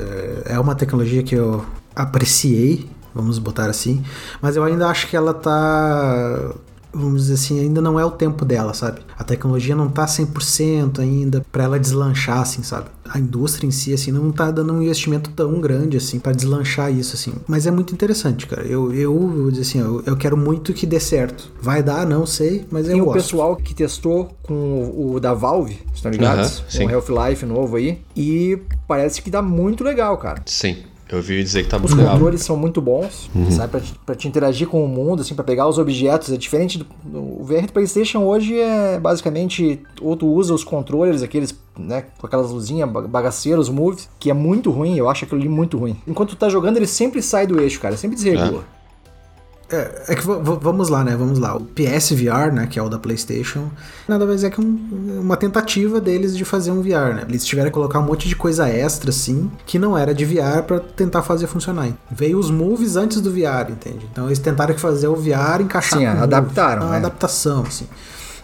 S4: É- É uma tecnologia que eu apreciei, vamos botar assim. Mas eu ainda acho que ela tá. Vamos dizer assim, ainda não é o tempo dela, sabe? A tecnologia não tá 100% ainda pra ela deslanchar, assim, sabe? A indústria em si, assim, não tá dando um investimento tão grande, assim, pra deslanchar isso, assim. Mas é muito interessante, cara. Eu, eu vou dizer assim, eu, eu quero muito que dê certo. Vai dar, não sei, mas eu
S2: o
S4: gosto.
S2: pessoal que testou com o, o da Valve, estão ligados? Com
S3: sim.
S2: o Half-Life novo aí. E parece que dá muito legal, cara.
S3: Sim. Eu ouvi dizer que tá
S2: Os controles são muito bons, sabe? Pra te, pra te interagir com o mundo, assim, pra pegar os objetos. É diferente do. O VR do PlayStation hoje é basicamente. Ou tu usa os controles, aqueles, né? Com aquelas luzinhas ba- bagaceiras, moves, que é muito ruim. Eu acho aquilo ali muito ruim. Enquanto tu tá jogando, ele sempre sai do eixo, cara. Sempre desregula.
S4: É, é que v- v- vamos lá, né? Vamos lá. O PSVR, né? Que é o da PlayStation, nada mais é que um- uma tentativa deles de fazer um VR, né? Eles tiveram que colocar um monte de coisa extra, assim, que não era de VR pra tentar fazer funcionar. Veio os moves antes do VR, entende? Então eles tentaram que fazer o VR encaixar
S2: Sim, adaptaram,
S4: Uma
S2: né?
S4: adaptação, assim.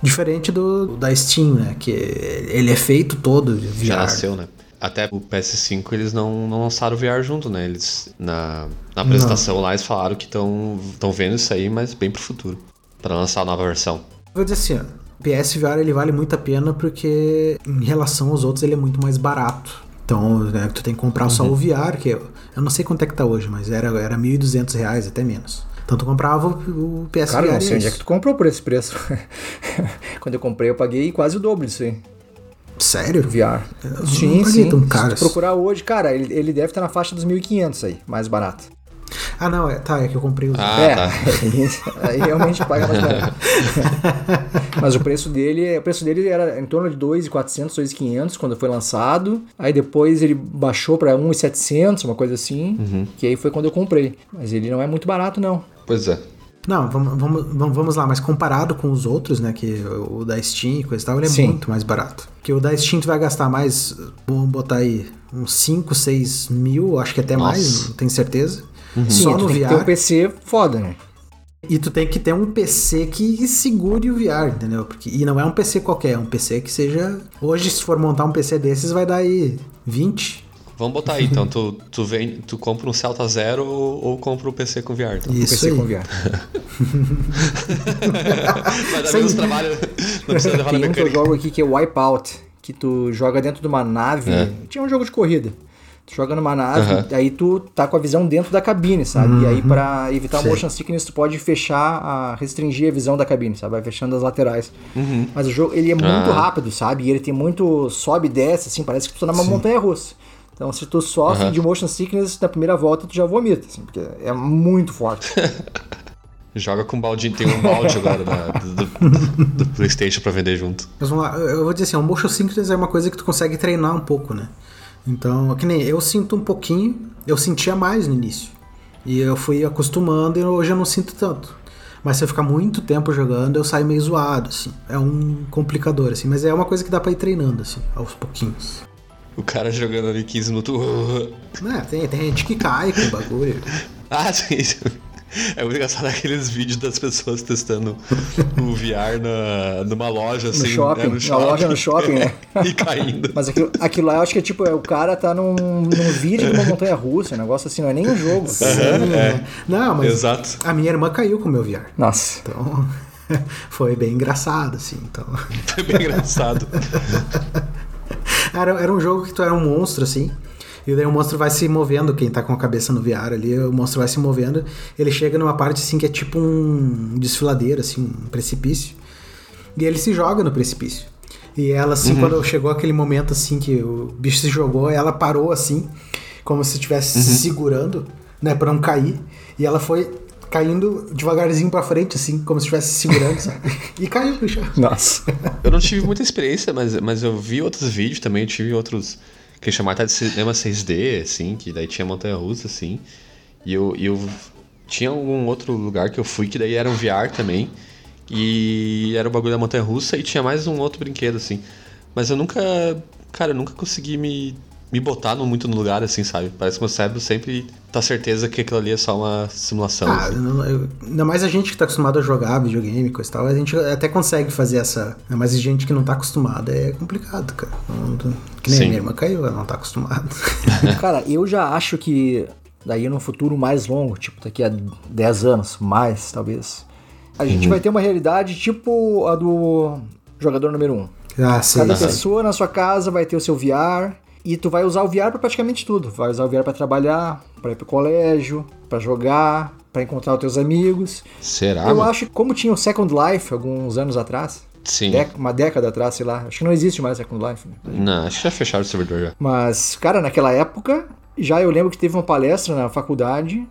S4: Diferente do da Steam, né? Que ele é feito todo de VR.
S3: Já nasceu, né? Até o PS5 eles não, não lançaram o VR junto, né? Eles na, na apresentação lá eles falaram que estão vendo isso aí, mas bem pro futuro. Pra lançar a nova versão.
S4: Vou dizer assim, ó, o PSVR ele vale muito a pena porque em relação aos outros ele é muito mais barato. Então, né, tu tem que comprar só o VR, que eu, eu não sei quanto é que tá hoje, mas era, era 1.200 reais, até menos. Então tu comprava o, PSVR.
S2: Cara, não sei
S4: e
S2: onde é que tu comprou por esse preço. Quando eu comprei, eu paguei quase o dobro disso aí.
S4: Sério?
S2: VR.
S4: Eu
S2: Sim, sim.
S4: tão
S2: Se procurar hoje, cara, ele, ele deve estar na faixa dos 1.500 aí, mais barato.
S4: Ah, não, é, tá, é que eu comprei os.
S3: Ah,
S2: é,
S3: tá.
S2: aí realmente paga mais barato. Mas o preço dele, o preço dele era em torno de 2.400, 2.500 quando foi lançado. Aí depois ele baixou para 1.700, uma coisa assim,
S3: Uhum.
S2: que aí foi quando eu comprei. Mas ele não é muito barato não.
S3: Pois é.
S4: Não, vamos, vamos, vamos lá, mas comparado com os outros, né, que o da Steam e coisa e tal, ele é
S2: Sim.
S4: muito mais barato. Porque o da Steam tu vai gastar mais, vamos botar aí, uns 5, 6 mil, acho que até
S3: Nossa.
S4: mais, não tenho certeza.
S2: Sim,
S4: Só no
S2: tem que ter um
S4: VR.
S2: PC foda, né?
S4: E tu tem que ter um PC que segure o VR, entendeu? Porque, e não é um PC qualquer, é um PC que seja. Hoje, se for montar um PC desses, vai dar aí 20.
S3: Vamos botar aí, então. Tu, tu, vem, tu compra um Celta Zero ou, ou compra um PC com VR. Então.
S2: Um
S4: Isso
S2: PC
S4: aí.
S2: com VR.
S3: Vai dar menos trabalho. Não precisa levar na
S2: Tem um eu
S3: mecânica.
S2: jogo aqui que é Wipeout, que tu joga dentro de uma nave.
S3: É.
S2: Tinha um jogo de corrida. Tu joga numa nave, aí tu tá com a visão dentro da cabine, sabe? E aí pra evitar o motion sickness tu pode fechar, a, restringir a visão da cabine, sabe? Vai fechando as laterais. Mas o jogo, ele é muito
S3: Ah.
S2: rápido, sabe? E ele tem muito sobe e desce, assim, parece que tu tá numa montanha russa. Então se tu sofre
S3: Aham.
S2: de motion sickness na primeira volta, tu já vomita, assim, porque é muito forte.
S3: Joga com um baldinho. Tem um balde agora da- do, do- do PlayStation pra vender junto.
S4: Mas vamos lá, eu vou dizer assim, o motion sickness é uma coisa que tu consegue treinar um pouco, né? Então, que nem eu sinto um pouquinho, eu sentia mais no início. E eu fui acostumando e hoje eu não sinto tanto. Mas se eu ficar muito tempo jogando, eu saio meio zoado, assim. É um complicador, assim. Mas é uma coisa que dá pra ir treinando, assim, aos pouquinhos.
S3: O cara jogando ali 15 minutos.
S4: É, tem, tem gente que cai com o bagulho.
S3: Ah, sim. É muito engraçado aqueles vídeos das pessoas testando o VR na, numa loja, assim.
S2: No shopping,
S3: né, no
S2: na loja no shopping, né?
S3: e caindo.
S2: Mas aquilo, aquilo lá eu acho que é tipo, é, o cara tá num, num vídeo de uma montanha russa, um negócio assim, não é nem um jogo.
S4: Sim, é. Não, mas
S3: Exato.
S4: a minha irmã caiu com o meu VR.
S2: Nossa.
S4: Então, foi bem engraçado, assim. Então,
S3: Foi bem engraçado.
S4: era, era um jogo que tu era um monstro, assim. E daí o monstro vai se movendo, quem tá com a cabeça no VR ali, o monstro vai se movendo. Ele chega numa parte, assim, que é tipo um desfiladeiro, assim, um precipício. E ele se joga no precipício. E ela, assim, quando chegou aquele momento, assim, que o bicho se jogou, ela parou, assim, como se estivesse se segurando, né, pra não cair. E ela foi caindo devagarzinho pra frente, assim, como se estivesse se segurando, sabe? E caiu no chão.
S2: Nossa.
S3: Eu não tive muita experiência, mas, mas eu vi outros vídeos também, eu tive outros que chamaram até de cinema 6D, assim, que daí tinha montanha russa, assim. E eu, e eu tinha algum outro lugar que eu fui que daí era um VR também. E era o bagulho da montanha russa e tinha mais um outro brinquedo, assim. Mas eu nunca. Cara, eu nunca consegui me, me botar no, muito no lugar, assim, sabe? Parece que meu cérebro sempre tá certeza que aquilo ali é só uma simulação.
S4: Ah,
S3: assim.
S4: não- eu- ainda mais a gente que tá acostumado a jogar videogame e coisa e tal, a gente até consegue fazer essa. né, Mas a gente que não tá acostumada é complicado, cara. Não- que nem
S3: Sim.
S4: a minha irmã caiu, ela não tá acostumada.
S2: Cara, eu já acho que daí no futuro mais longo, tipo daqui a 10 anos, mais talvez, a gente vai ter uma realidade tipo a do jogador número 1. Um.
S4: ah, sim.
S2: Cada pessoa na sua casa vai ter o seu VR e tu vai usar o VR pra praticamente tudo. Vai usar o VR pra trabalhar, pra ir pro colégio, pra jogar, pra encontrar os teus amigos.
S3: Será?
S2: eu
S3: mano?
S2: acho que como tinha o Second Life alguns anos atrás,
S3: Sim.
S2: uma década atrás, sei lá, acho que não existe mais Second Life. né?
S3: Não, acho que já fecharam o servidor já.
S2: Mas, cara, naquela época, já eu lembro que teve uma palestra na faculdade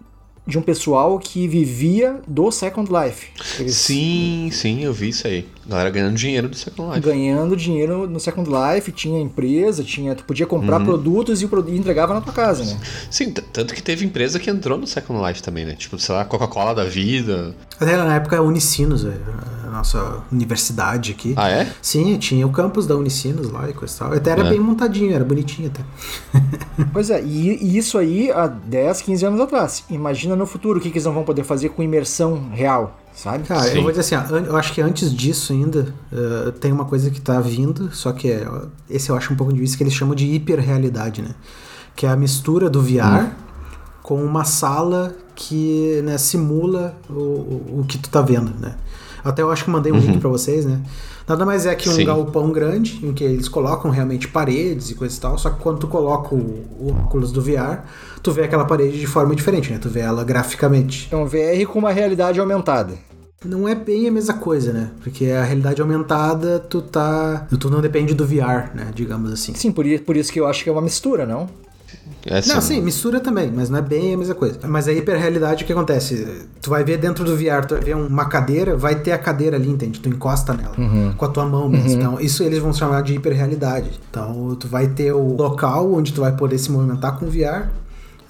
S2: de um pessoal que vivia do Second Life. Eles
S3: Sim, sim, eu vi isso aí. Galera ganhando dinheiro do Second Life.
S2: ganhando dinheiro no Second Life, tinha empresa, tinha, tu podia comprar
S3: Uhum.
S2: produtos e, e entregava na tua casa, né?
S3: Sim, tanto que teve empresa que entrou no Second Life também, né? Tipo, sei lá, Coca-Cola da vida.
S4: Até na época a Unicinos, é, a nossa universidade aqui.
S3: Ah, é?
S4: Sim, tinha o campus da Unicinos lá e coisa e tal. Até era
S3: É.
S4: bem montadinho, era bonitinho até.
S2: Pois é, e, e isso aí há 10, 15 anos atrás. Imagina no futuro o que, que eles não vão poder fazer com imersão real, sabe?
S4: Cara,
S3: Sim.
S4: eu vou dizer assim, ó, eu acho que antes disso ainda eh, tem uma coisa que tá vindo, só que é, esse eu acho um pouco difícil, que eles chamam de hiperrealidade, né? Que é a mistura do VR com uma sala que né, simula o, o, o que tu tá vendo, né? Até eu acho que mandei um link pra vocês, né? Nada mais é que um
S3: Sim.
S4: galpão grande, em que eles colocam realmente paredes e coisa e tal, só que quando tu coloca o, o óculos do VR, tu vê aquela parede de forma diferente, né? Tu vê ela graficamente.
S2: É um VR com uma realidade aumentada.
S4: Não é bem a mesma coisa, né? Porque a realidade aumentada, tu tá. Tu não depende do VR, né? Digamos assim.
S2: Sim, por, por isso que eu acho que é uma mistura, não?
S3: É assim,
S4: Não, sim, mistura também, mas não é bem a mesma coisa. Mas a hiperrealidade, o que acontece? Tu vai ver dentro do VR, tu vai ver uma cadeira, vai ter a cadeira ali, entende? Tu encosta nela com a tua mão mesmo. Então, isso eles vão chamar de hiperrealidade. Então, tu vai ter o local onde tu vai poder se movimentar com o VR,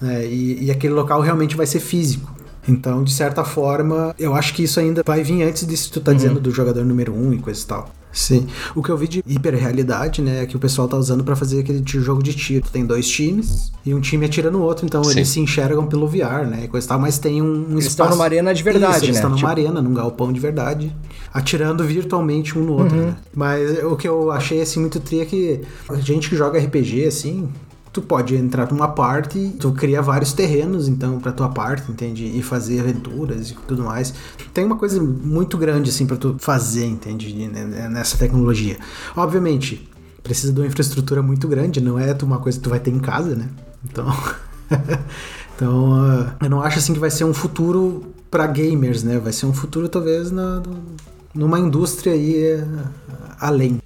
S4: né? E, e aquele local realmente vai ser físico. Então, de certa forma, eu acho que isso ainda vai vir antes disso que tu tá dizendo do jogador número um e coisa e tal. Sim. O que eu vi de hiperrealidade, né, é que o pessoal tá usando pra fazer aquele jogo de tiro. Tem dois times e um time atira no outro, então
S3: Sim.
S4: eles se enxergam pelo VR, né, e coisa e tal, mas tem um, um
S2: Eles
S4: espaço...
S2: estão numa arena de verdade,
S4: Isso, eles
S2: né?
S4: estão numa
S2: Tipo-
S4: arena, num galpão de verdade, atirando virtualmente um no outro,
S2: Uhum.
S4: né? Mas o que eu achei, assim, muito tri é que a gente que joga RPG, assim... Tu pode entrar numa parte, tu cria vários terrenos, então, pra tua parte, entende? E fazer aventuras e tudo mais. Tem uma coisa muito grande, assim, pra tu fazer, entende? N- Nessa tecnologia. Obviamente, precisa de uma infraestrutura muito grande, não é uma coisa que tu vai ter em casa, né? Então. então, ah, eu não acho assim que vai ser um futuro pra gamers, né? Vai ser um futuro, talvez, na, numa indústria aí ah, além.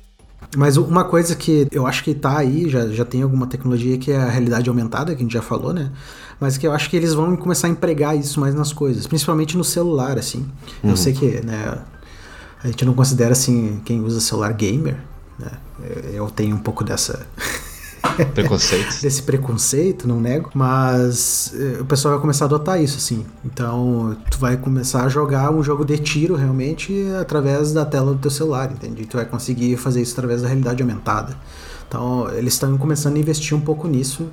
S4: Mas uma coisa que eu acho que tá aí, já, já tem alguma tecnologia que é a realidade aumentada, que a gente já falou, né? Mas que eu acho que eles vão começar a empregar isso mais nas coisas, principalmente no celular, assim. Eu sei que, né, a gente não considera, assim, quem usa celular gamer, né? Eu tenho um pouco dessa...
S3: Preconceitos.
S4: desse preconceito, não nego, mas eh, o pessoal vai começar a adotar isso, assim. Então, tu vai começar a jogar um jogo de tiro realmente através da tela do teu celular, entende? Tu vai conseguir fazer isso através da realidade aumentada. Então, eles estão começando a investir um pouco nisso,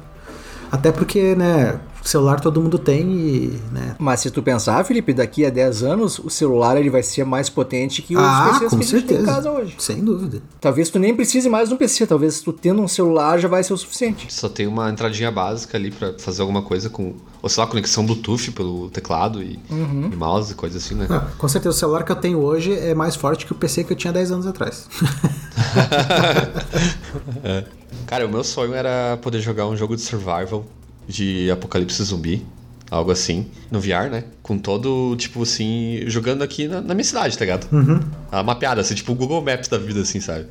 S4: até porque, né, celular todo mundo tem e, né,
S2: Mas se tu pensar, Felipe, daqui a 10 anos, o celular ele vai ser mais potente que os
S4: ah,
S2: PCs
S4: com
S2: que a gente tem em casa hoje.
S4: sem dúvida.
S2: Talvez tu nem precise mais de um PC, talvez tu tendo um celular já vai ser o suficiente.
S3: Só tem uma entradinha básica ali pra fazer alguma coisa com, ou sei lá, conexão Bluetooth pelo teclado e, e mouse, coisa assim, né?
S4: Ah, com certeza, o celular que eu tenho hoje é mais forte que o PC que eu tinha 10 anos atrás.
S3: Cara, o meu sonho era poder jogar um jogo de survival de apocalipse zumbi, algo assim, no VR, né? Com todo, tipo assim, jogando aqui na, na minha cidade, tá ligado? Uhum. A mapeada, assim, tipo o Google Maps da vida, assim, sabe?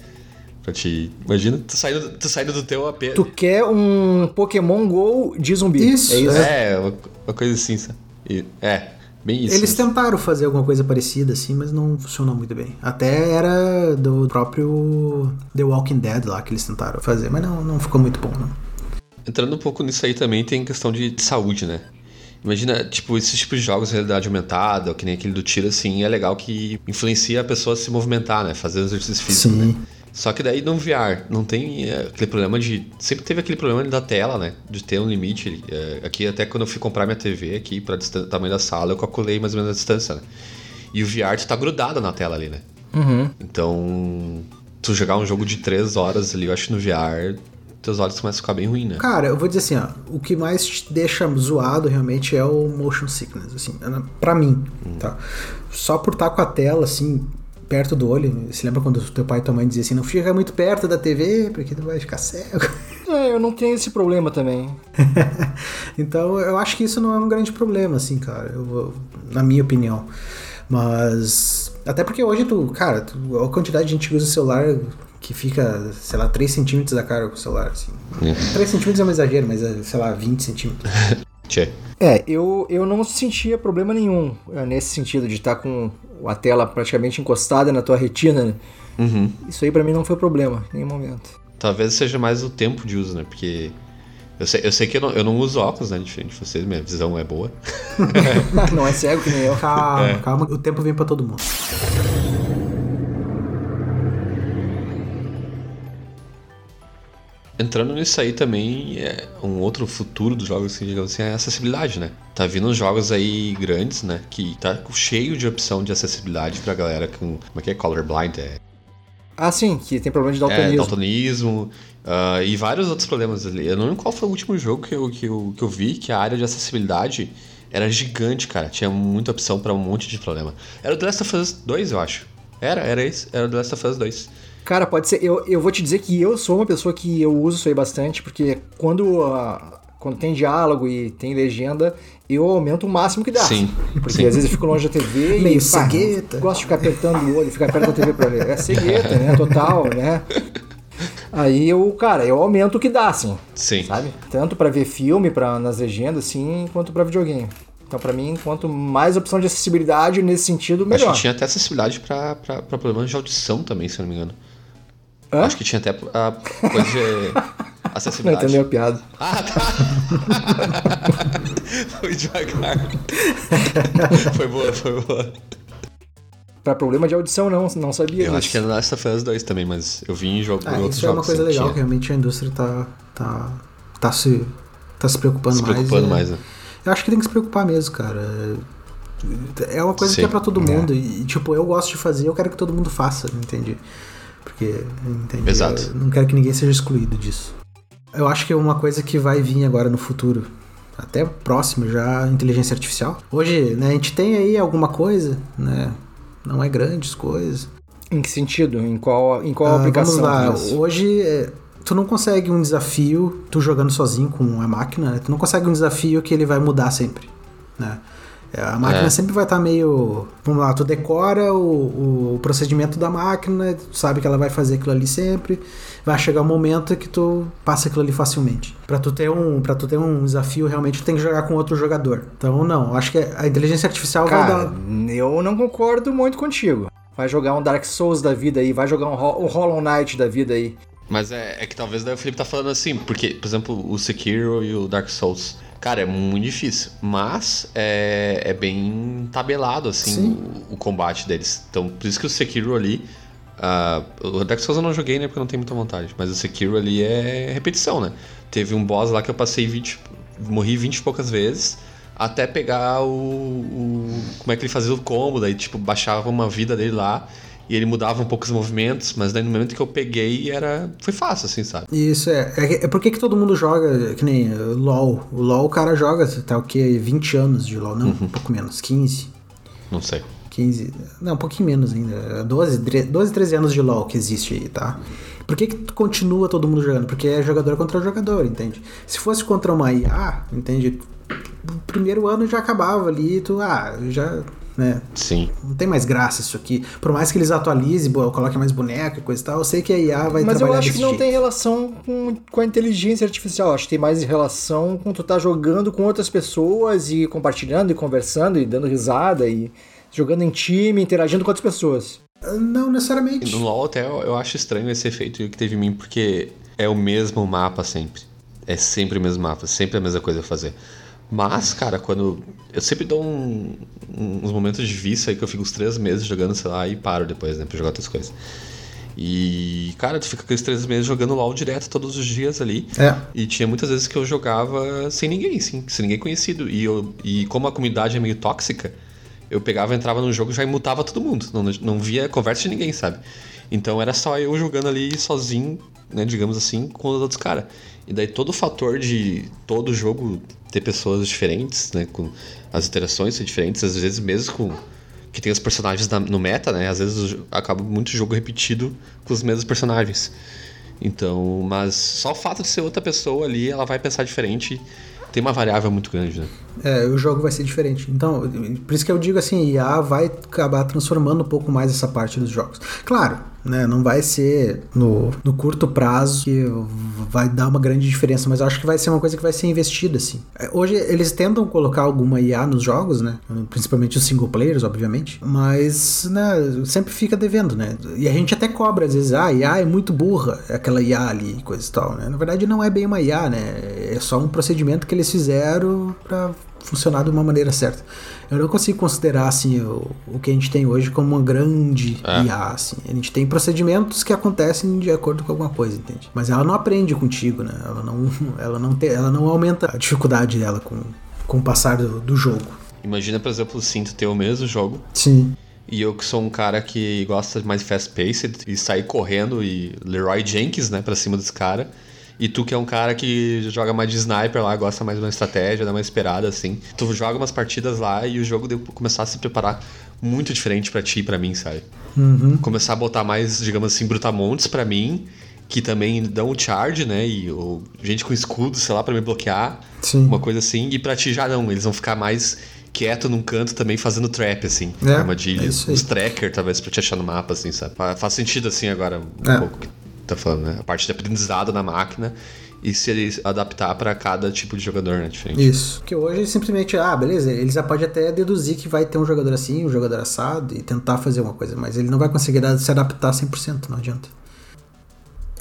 S3: Pra te. Imagina, tu saindo, tu saindo do teu AP.
S2: Tu quer um Pokémon GO de zumbi.
S4: Isso,
S2: é isso.
S3: É, uma, uma coisa assim, sabe? E- é, bem isso.
S4: Eles tentaram fazer alguma coisa parecida assim, mas não funcionou muito bem. Até era do próprio The Walking Dead lá que eles tentaram fazer, mas não, não ficou muito bom, não.
S3: Entrando um pouco nisso aí também tem questão de, de saúde, né? Imagina, tipo, esses tipos de jogos de realidade aumentada, ou que nem aquele do tiro, assim, é legal que influencia a pessoa a se movimentar, né? Fazer exercício físico,
S4: Sim.
S3: né? Só que daí no VR não tem é, aquele problema de. Sempre teve aquele problema da tela, né? De ter um limite. É, aqui, até quando eu fui comprar minha TV aqui para o tamanho da sala, eu calculei mais ou menos a distância, né? E o VR tu tá grudado na tela ali, né?
S2: Uhum.
S3: Então, tu jogar um jogo de 3 horas ali, eu acho no VR, teus olhos começam a ficar bem ruim, né?
S4: Cara, eu vou dizer assim, ó, o que mais te deixa zoado realmente é o motion sickness, assim, pra mim, tá? Só por estar com a tela, assim, perto do olho, se lembra quando teu pai e tua mãe diziam assim, não fica muito perto da TV, porque tu vai ficar cego.
S2: É, eu não tenho esse problema também.
S4: então, eu acho que isso não é um grande problema, assim, cara, eu vou- na minha opinião. Mas, até porque hoje tu, cara, tu- a quantidade de gente que usa o celular que fica, sei lá, 3 centímetros da cara com o celular, assim. 3 centímetros é um exagero, mas é, sei lá, 20 centímetros.
S3: Tchê.
S2: É, eu, eu não sentia problema nenhum é, nesse sentido de estar com a tela praticamente encostada na tua retina. né?
S3: Uhum.
S2: Isso aí pra mim não foi problema, em nenhum momento.
S3: Talvez seja mais o tempo de uso, né? Porque eu sei, eu sei que eu não, eu não uso óculos, né? Diferente de vocês, minha visão é boa.
S2: não é cego que nem eu.
S4: Calma, calma, o tempo vem pra todo mundo.
S3: Entrando nisso aí também, é um outro futuro dos jogos, assim, digamos assim, é a acessibilidade, né? Tá vindo uns jogos aí grandes, né? Que tá cheio de opção de acessibilidade pra galera com. Como é que é? Colorblind? É,
S2: Ah, sim, que tem problema de
S3: é
S2: daltonismo.
S3: daltonismo. ah, e vários outros problemas ali. Eu não lembro qual foi o último jogo que eu, que, eu, que eu vi que a área de acessibilidade era gigante, cara. Tinha muita opção pra um monte de problema. Era o The Last of Us 2, eu acho. Era, era esse. Era o The Last of Us 2.
S2: Cara, pode ser. Eu, eu vou te dizer que eu sou uma pessoa que eu uso isso aí bastante, porque quando, ah, quando tem diálogo e tem legenda, eu aumento o máximo que dá.
S3: Sim,
S2: Porque
S3: sim.
S2: às vezes eu fico longe da TV
S4: Meio
S2: e. pá,
S4: cegueta.
S2: Gosto de ficar apertando o olho, ficar perto da TV pra ler. É cegueta, né? Total, né? Aí eu, cara, eu aumento o que dá, assim,
S3: Sim.
S2: sabe? Tanto pra ver filme, pra, nas legendas, assim, quanto pra videogame. Então, pra mim, quanto mais opção de acessibilidade nesse sentido,
S3: Acho
S2: melhor.
S3: que tinha até acessibilidade pra problemas de audição também, se eu não me engano.
S2: Hã?
S3: Acho que tinha até a coisa de.
S2: Não
S3: Acessibilidade.
S2: entendeu a piada.
S3: Ah, tá. foi devagar. foi boa, foi boa.
S2: Pra problema de audição, não, não sabia
S3: Eu
S2: disso.
S3: acho que é no Last of Us 2 também, mas eu vi em jogo
S4: Ah,
S3: em outros
S4: isso é uma coisa
S3: que
S4: legal, que
S3: tinha.
S4: realmente a indústria tá, tá, tá, se, tá se preocupando
S3: Se
S4: mais.
S3: preocupando
S4: é-
S3: mais, né?
S4: Eu acho que tem que se preocupar mesmo, cara. É uma coisa
S3: Sim.
S4: que é pra todo mundo. E, tipo, eu gosto de fazer, eu quero que todo mundo faça, entende? Porque, entende?
S3: Exato.
S4: Eu não quero que ninguém seja excluído disso. Eu acho que é uma coisa que vai vir agora no futuro, até próximo já, inteligência artificial. Hoje, né, a gente tem aí alguma coisa, né? Não é grandes coisas.
S2: Em que sentido? Em qual, em qual
S4: Ah,
S2: aplicação?
S4: Vamos lá, hoje é, tu não consegue um desafio, tu jogando sozinho com a máquina, né? tu não consegue um desafio que ele vai mudar sempre, né? É, A máquina
S3: É.
S4: sempre vai estar meio. Vamos lá, tu decora o, o procedimento da máquina, tu sabe que ela vai fazer aquilo ali sempre. Vai chegar um momento que tu passa aquilo ali facilmente. Pra tu ter um, para tu ter um desafio, realmente tu tem que jogar com outro jogador. Então, não, acho que a inteligência artificial vai
S2: Cara,
S4: dar.
S2: eu não concordo muito contigo. Vai jogar um Dark Souls da vida aí, vai jogar um, Ho- um Hollow Knight da vida aí.
S3: Mas é, é que talvez daí o Felipe tá falando assim, porque, por exemplo, o Sekiro e o Dark Souls. Cara, é muito difícil. Mas é, é bem tabelado, assim,
S4: Sim.
S3: o, o combate deles. Então, por isso que o Sekiro ali. ah, o Dark Souls eu não joguei, né? Porque não tenho muita vontade. Mas o Sekiro ali é repetição, né? Teve um boss lá que eu passei 20. Morri 20 e poucas vezes. Até pegar o, o- Como é que ele fazia o combo, daí, tipo, baixava uma vida dele lá. E ele mudava um pouco os movimentos, mas daí no momento que eu peguei era. Foi fácil, assim, sabe?
S4: Isso, é. É, é porque que todo mundo joga, que nem uh, LOL. O LOL o cara joga, tá o quê? 20 anos de LOL. Não,
S3: Uhum.
S4: um pouco menos. 15.
S3: Não sei.
S4: 15. Não, um pouquinho menos ainda. 12, tre- 12 13 anos de LOL que existe aí, tá? Por que, que continua todo mundo jogando? Porque é jogador contra jogador, entende? Se fosse contra uma IA, entende? O primeiro ano já acabava ali, tu, ah, já, né?
S3: Sim.
S4: Não tem mais graça isso aqui. Por mais que eles atualizem, coloquem mais boneco e coisa e tal, eu sei que a IA vai
S2: Mas eu
S4: trabalhar
S2: acho que não
S4: jeito.
S2: tem relação com, com a inteligência artificial. Acho que tem mais relação com tu tá jogando com outras pessoas e compartilhando e conversando e dando risada e jogando em time, interagindo com outras pessoas.
S4: Não necessariamente.
S3: No LoL até eu, eu acho estranho esse efeito que teve em mim, porque é o mesmo mapa sempre. É sempre o mesmo mapa, sempre a mesma coisa a fazer. Mas, cara, quando. Eu sempre dou um- uns momentos de vício aí que eu fico uns três meses jogando, sei lá, e paro depois, né, pra jogar outras coisas. E, cara, tu fica aqueles três meses jogando LOL direto todos os dias ali.
S4: É.
S3: E tinha muitas vezes que eu jogava sem ninguém, sim, sem ninguém conhecido. E, eu, e como a comunidade é meio tóxica, eu pegava, entrava no jogo e já imutava todo mundo. Não, não via conversa de ninguém, sabe? Então era só eu jogando ali sozinho, né, digamos assim, com os outros caras. E daí todo o fator de todo jogo ter pessoas diferentes, né, com as interações ser diferentes, às vezes mesmo com que tem os personagens na- no meta, né? Às vezes acaba muito jogo repetido com os mesmos personagens. Então, mas só o fato de ser outra pessoa ali, ela vai pensar diferente. Tem uma variável muito grande, né?
S4: É, o jogo vai ser diferente. Então, por isso que eu digo assim, IA vai acabar transformando um pouco mais essa parte dos jogos. Claro, né, não vai ser no, no curto prazo que vai dar uma grande diferença, mas eu acho que vai ser uma coisa que vai ser investida, assim. É, Hoje eles tentam colocar alguma IA nos jogos, né, principalmente os single players, obviamente, mas, né, sempre fica devendo, né, e a gente até cobra às vezes, ah, IA é muito burra, aquela IA ali, coisa e tal, né, na verdade não é bem uma IA, né, é só um procedimento que eles fizeram pra funcionar de uma maneira certa. Eu não consigo considerar assim o, o que a gente tem hoje como uma grande
S3: É.
S4: IA. Assim. A gente tem procedimentos que acontecem de acordo com alguma coisa, entende? Mas ela não aprende contigo, né? Ela não, ela não, te, ela não aumenta a dificuldade dela com, com o passar do, do jogo.
S3: Imagina, por exemplo, o Cinto ter o mesmo jogo.
S4: Sim.
S3: E eu que sou um cara que gosta mais fast-paced e sair correndo e Leroy Jenkins, né, pra cima dos caras. E tu que é um cara que joga mais de sniper lá, gosta mais de uma estratégia, dá uma esperada assim. Tu joga umas partidas lá e o jogo deu começar a se preparar muito diferente pra ti e pra mim, sabe?
S4: Uhum.
S3: Começar a botar mais, digamos assim, brutamontes pra mim, que também dão o charge, né? E ou, gente com escudo, sei lá, pra me bloquear.
S4: Sim.
S3: Uma coisa assim. E pra ti já não, eles vão ficar mais quieto num canto também fazendo trap, assim.
S4: É, é
S3: armadilha. Os tracker, talvez, pra te achar no mapa, assim, sabe? Fa- Faz sentido, assim, agora, um
S4: É.
S3: pouco tá falando, né? A parte de aprendizado na máquina e se adaptar pra cada tipo de jogador, né? Diferente.
S4: Isso. Porque hoje simplesmente, ah, beleza, eles já podem até deduzir que vai ter um jogador assim, um jogador assado e tentar fazer uma coisa, mas ele não vai conseguir se adaptar 100%, não adianta.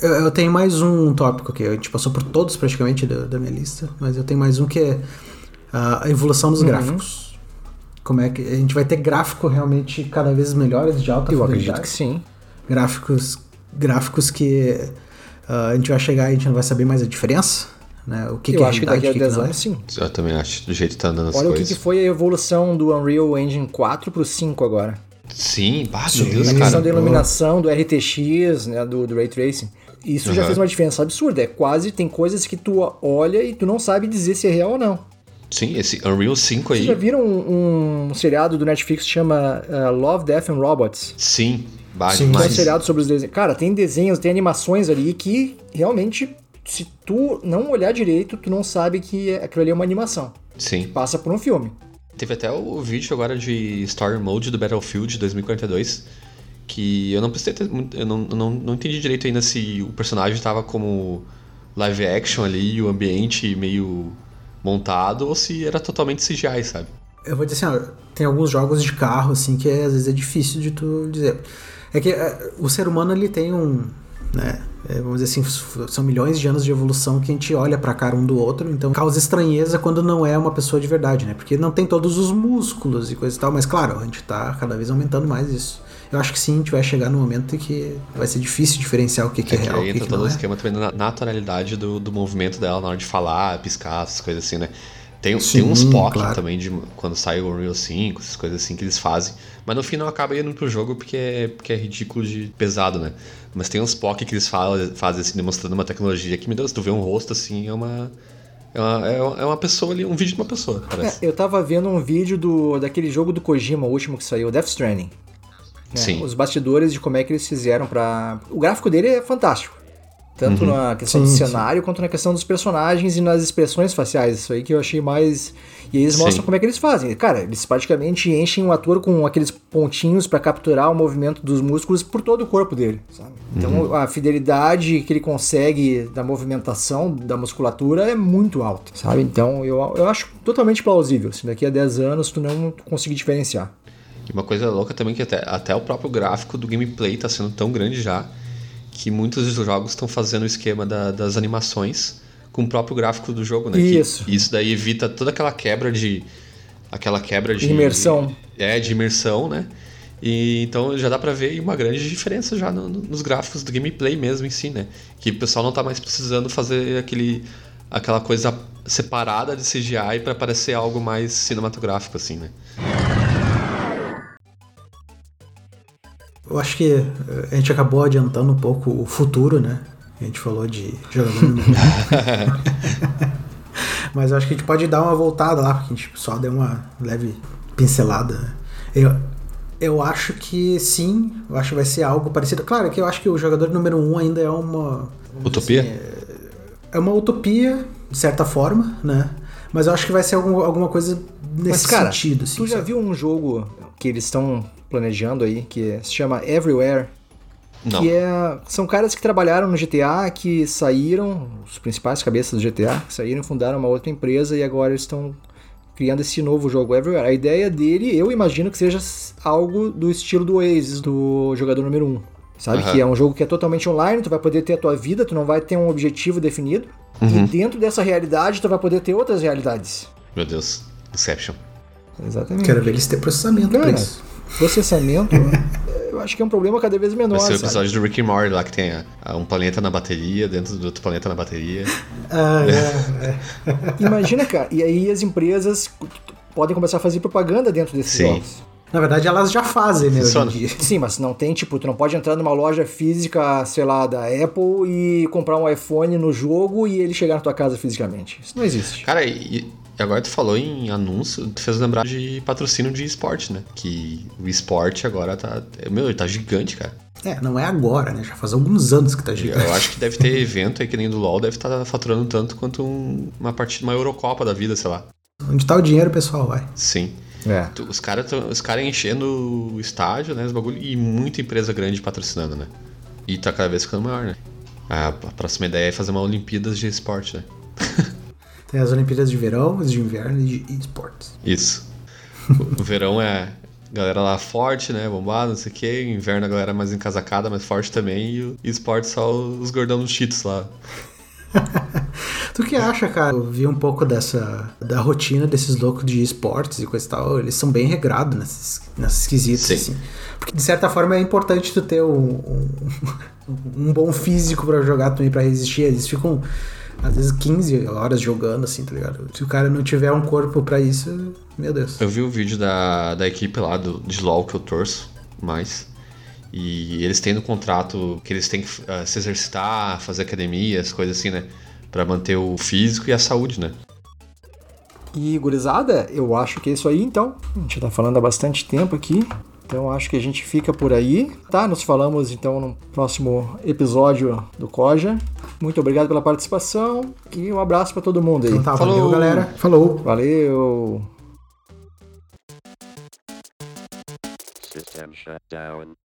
S4: Eu, eu tenho mais um tópico aqui. A gente passou por todos praticamente da, da minha lista, mas eu tenho mais um que é a evolução dos
S2: Uhum.
S4: gráficos. Como é que a gente vai ter gráfico realmente cada vez melhores de alta
S2: Eu
S4: fidelidade?
S2: acredito que sim.
S4: Gráficos, gráficos que ah, a gente vai chegar e a gente não vai saber mais a diferença, né? O que, que
S2: eu
S4: é
S2: acho que daqui a
S4: realidade, o
S2: 10
S4: que que não é.
S2: anos sim.
S3: Eu também acho, do jeito que tá andando as
S2: Olha o que,
S3: coisas.
S2: que foi a evolução do Unreal Engine 4 pro 5 agora.
S3: Sim, meu Deus,
S2: Na
S4: Sim.
S2: questão
S3: cara.
S2: da iluminação, do RTX, né, do, do Ray Tracing. Isso já
S3: Aham.
S2: fez uma diferença absurda. É quase, tem coisas que tu olha e tu não sabe dizer se é real ou não.
S3: Sim, esse Unreal 5
S2: Vocês já
S3: aí.
S2: viram um, um seriado do Netflix que chama uh, Love, Death and Robots?
S3: Sim,
S4: Sim,
S2: É um
S3: demais.
S2: seriado sobre os desenhos. Cara, tem desenhos, tem animações ali que realmente, se tu não olhar direito, tu não sabe que aquilo ali é uma animação.
S3: Sim.
S2: Passa por um filme.
S3: Teve até o vídeo agora de Story Mode do Battlefield 2042. Que eu não prestei eu não, eu não, não entendi direito ainda se o personagem tava como live action ali, o ambiente meio montado, ou se era totalmente CGI, sabe?
S4: Eu vou dizer assim, ó, tem alguns jogos de carro, assim, que é, às vezes é difícil de tu dizer. É que é, o ser humano, ele tem um, né, é, vamos dizer assim, são milhões de anos de evolução que a gente olha pra cara um do outro, então causa estranheza quando não é uma pessoa de verdade, né? Porque não tem todos os músculos e coisa e tal, mas claro, a gente tá cada vez aumentando mais isso. Eu acho que sim, a gente vai chegar no momento em que vai ser difícil diferenciar o que, que é,
S3: É
S4: real que,
S3: entra
S4: que
S3: todo o
S4: é.
S3: esquema também da naturalidade do, do movimento dela na hora de falar, piscar, essas coisas assim, né? Tem,
S4: Sim,
S3: tem uns POC
S4: claro.
S3: também de quando sai o Unreal 5, essas coisas assim que eles fazem. Mas no fim não acaba indo pro jogo porque é, porque é ridículo de pesado, né? Mas tem uns POC que eles falam, fazem assim, demonstrando uma tecnologia que, meu Deus, tu vê um rosto assim, é uma. É uma, é uma- é pessoa ali, um vídeo de uma pessoa, parece.
S2: É, eu tava vendo um vídeo do, daquele jogo do Kojima, o último que saiu, Death Stranding. né?
S3: Sim.
S2: Os bastidores de como é que eles fizeram pra. O gráfico dele é fantástico. Tanto na questão
S4: Sim,
S2: do
S4: sim.
S2: cenário quanto na questão dos personagens e nas expressões faciais. Isso aí que eu achei mais. E eles mostram
S3: Sim.
S2: como é que eles fazem. Cara, eles praticamente enchem o ator com aqueles pontinhos pra capturar o movimento dos músculos por todo o corpo dele. sabe? Então a fidelidade que ele consegue da movimentação da musculatura é muito alta. Sabe? Então eu, eu acho totalmente plausível. Se daqui a 10 anos tu não conseguir diferenciar.
S3: E uma coisa louca também que até, até o próprio gráfico do gameplay tá sendo tão grande já que muitos dos jogos estão fazendo o esquema da- das animações com o próprio gráfico do jogo, né? Que-
S2: Isso.
S3: isso daí evita toda aquela quebra de. aquela quebra de.
S2: Imersão.
S3: É, de imersão, né? E então já dá pra ver uma grande diferença já no- no- nos gráficos do gameplay mesmo em si, né? Que o pessoal não tá mais precisando fazer aquele aquela coisa separada de CGI pra parecer algo mais cinematográfico assim, né?
S4: Eu acho que eh, a gente acabou adiantando um pouco o futuro, né? A gente falou de jogador número um. Mas eu acho que a gente pode dar uma voltada lá, porque a gente só deu uma leve pincelada. Eu, eu acho que sim, eu acho que vai ser algo parecido. Claro que eu acho que o jogador número um ainda é uma.
S3: Utopia?
S4: assim, é uma utopia, de certa forma, né? Mas eu acho que vai ser algum- alguma coisa nesse
S2: Mas, cara,
S4: sentido. Assim,
S2: tu já
S4: sabe?
S2: viu um jogo que eles estão planejando aí, que se chama Everywhere?
S3: Não.
S2: Que é, são caras que trabalharam no GTA, que saíram, os principais cabeças do GTA, que saíram e fundaram uma outra empresa e agora eles estão criando esse novo jogo Everywhere. A ideia dele, eu imagino que seja algo do estilo do Oasis, do jogador número 1. Sabe?
S3: Aham.
S2: Que é um jogo que é totalmente online, tu vai poder ter a tua vida, tu não vai ter um objetivo definido.
S3: Uhum.
S2: E dentro dessa realidade, tu vai poder ter outras realidades.
S3: Meu Deus. Inception.
S2: Exatamente.
S4: Quero ver eles ter processamento pra
S2: Cara,
S4: isso.
S2: processamento, eu acho que é um problema cada vez menor.
S3: Vai ser o
S2: sabe?
S3: episódio do Rick and Morty lá que tem a- a um planeta na bateria, dentro do outro planeta na bateria.
S4: Ah, é, é.
S2: Imagina, cara, e aí as empresas podem começar a fazer propaganda dentro desses
S3: Sim.
S2: jogos.
S4: Na verdade, elas já fazem, né, hoje em dia.
S2: Sim, mas não tem, tipo, tu não pode entrar numa loja física, sei lá, da Apple e comprar um iPhone no jogo e ele chegar na tua casa fisicamente. Isso não existe.
S3: Cara, e, e agora tu falou em anúncio, tu fez lembrar de patrocínio de esporte, né? Que o esporte agora tá. Meu, ele tá gigante, cara.
S4: É, não é agora, né? Já faz alguns anos que tá gigante.
S3: Eu acho que deve ter evento aí que nem do LoL, deve estar faturando tanto quanto um- uma partida, uma Eurocopa da vida, sei lá.
S4: Onde tá o dinheiro, pessoal, vai.
S3: Sim.
S2: É.
S3: Os caras os cara enchendo o estádio, né? Os bagulho, e muita empresa grande patrocinando, né? E tá cada vez ficando maior, né? A, a próxima ideia é fazer uma Olimpíadas de esporte, né?
S4: Tem as Olimpíadas de verão, as de inverno e de esportes.
S3: Isso. O, verão é. galera lá forte, né? Bombada, não sei o que. Inverno a galera mais encasacada, mais forte também. E o esporte só os gordão dos cheats lá.
S4: tu que acha, cara? Eu vi um pouco dessa da rotina desses loucos de esportes e coisa e tal. Eles são bem regrados nesses, nesses quesitos,
S3: Sim.
S4: assim. Porque de certa forma é importante tu ter um, um, um bom físico pra jogar também, pra resistir. Eles ficam às vezes 15 horas jogando, assim, tá ligado? Se o cara não tiver um corpo pra isso, meu Deus.
S3: Eu vi o vídeo da, da equipe lá do, de LoL que eu torço mais. E eles têm no contrato que eles têm que uh, se exercitar, fazer academias, coisas assim, né? Pra manter o físico e a saúde, né?
S2: E gurizada, eu acho que é isso aí então. A gente tá falando há bastante tempo aqui. Então acho que a gente fica por aí, tá? Nos falamos então no próximo episódio do Koja. Muito obrigado pela participação e um abraço para todo mundo aí.
S4: Então tá,
S3: Falou.
S4: valeu, galera. Falou.
S2: Valeu!
S1: System shut down.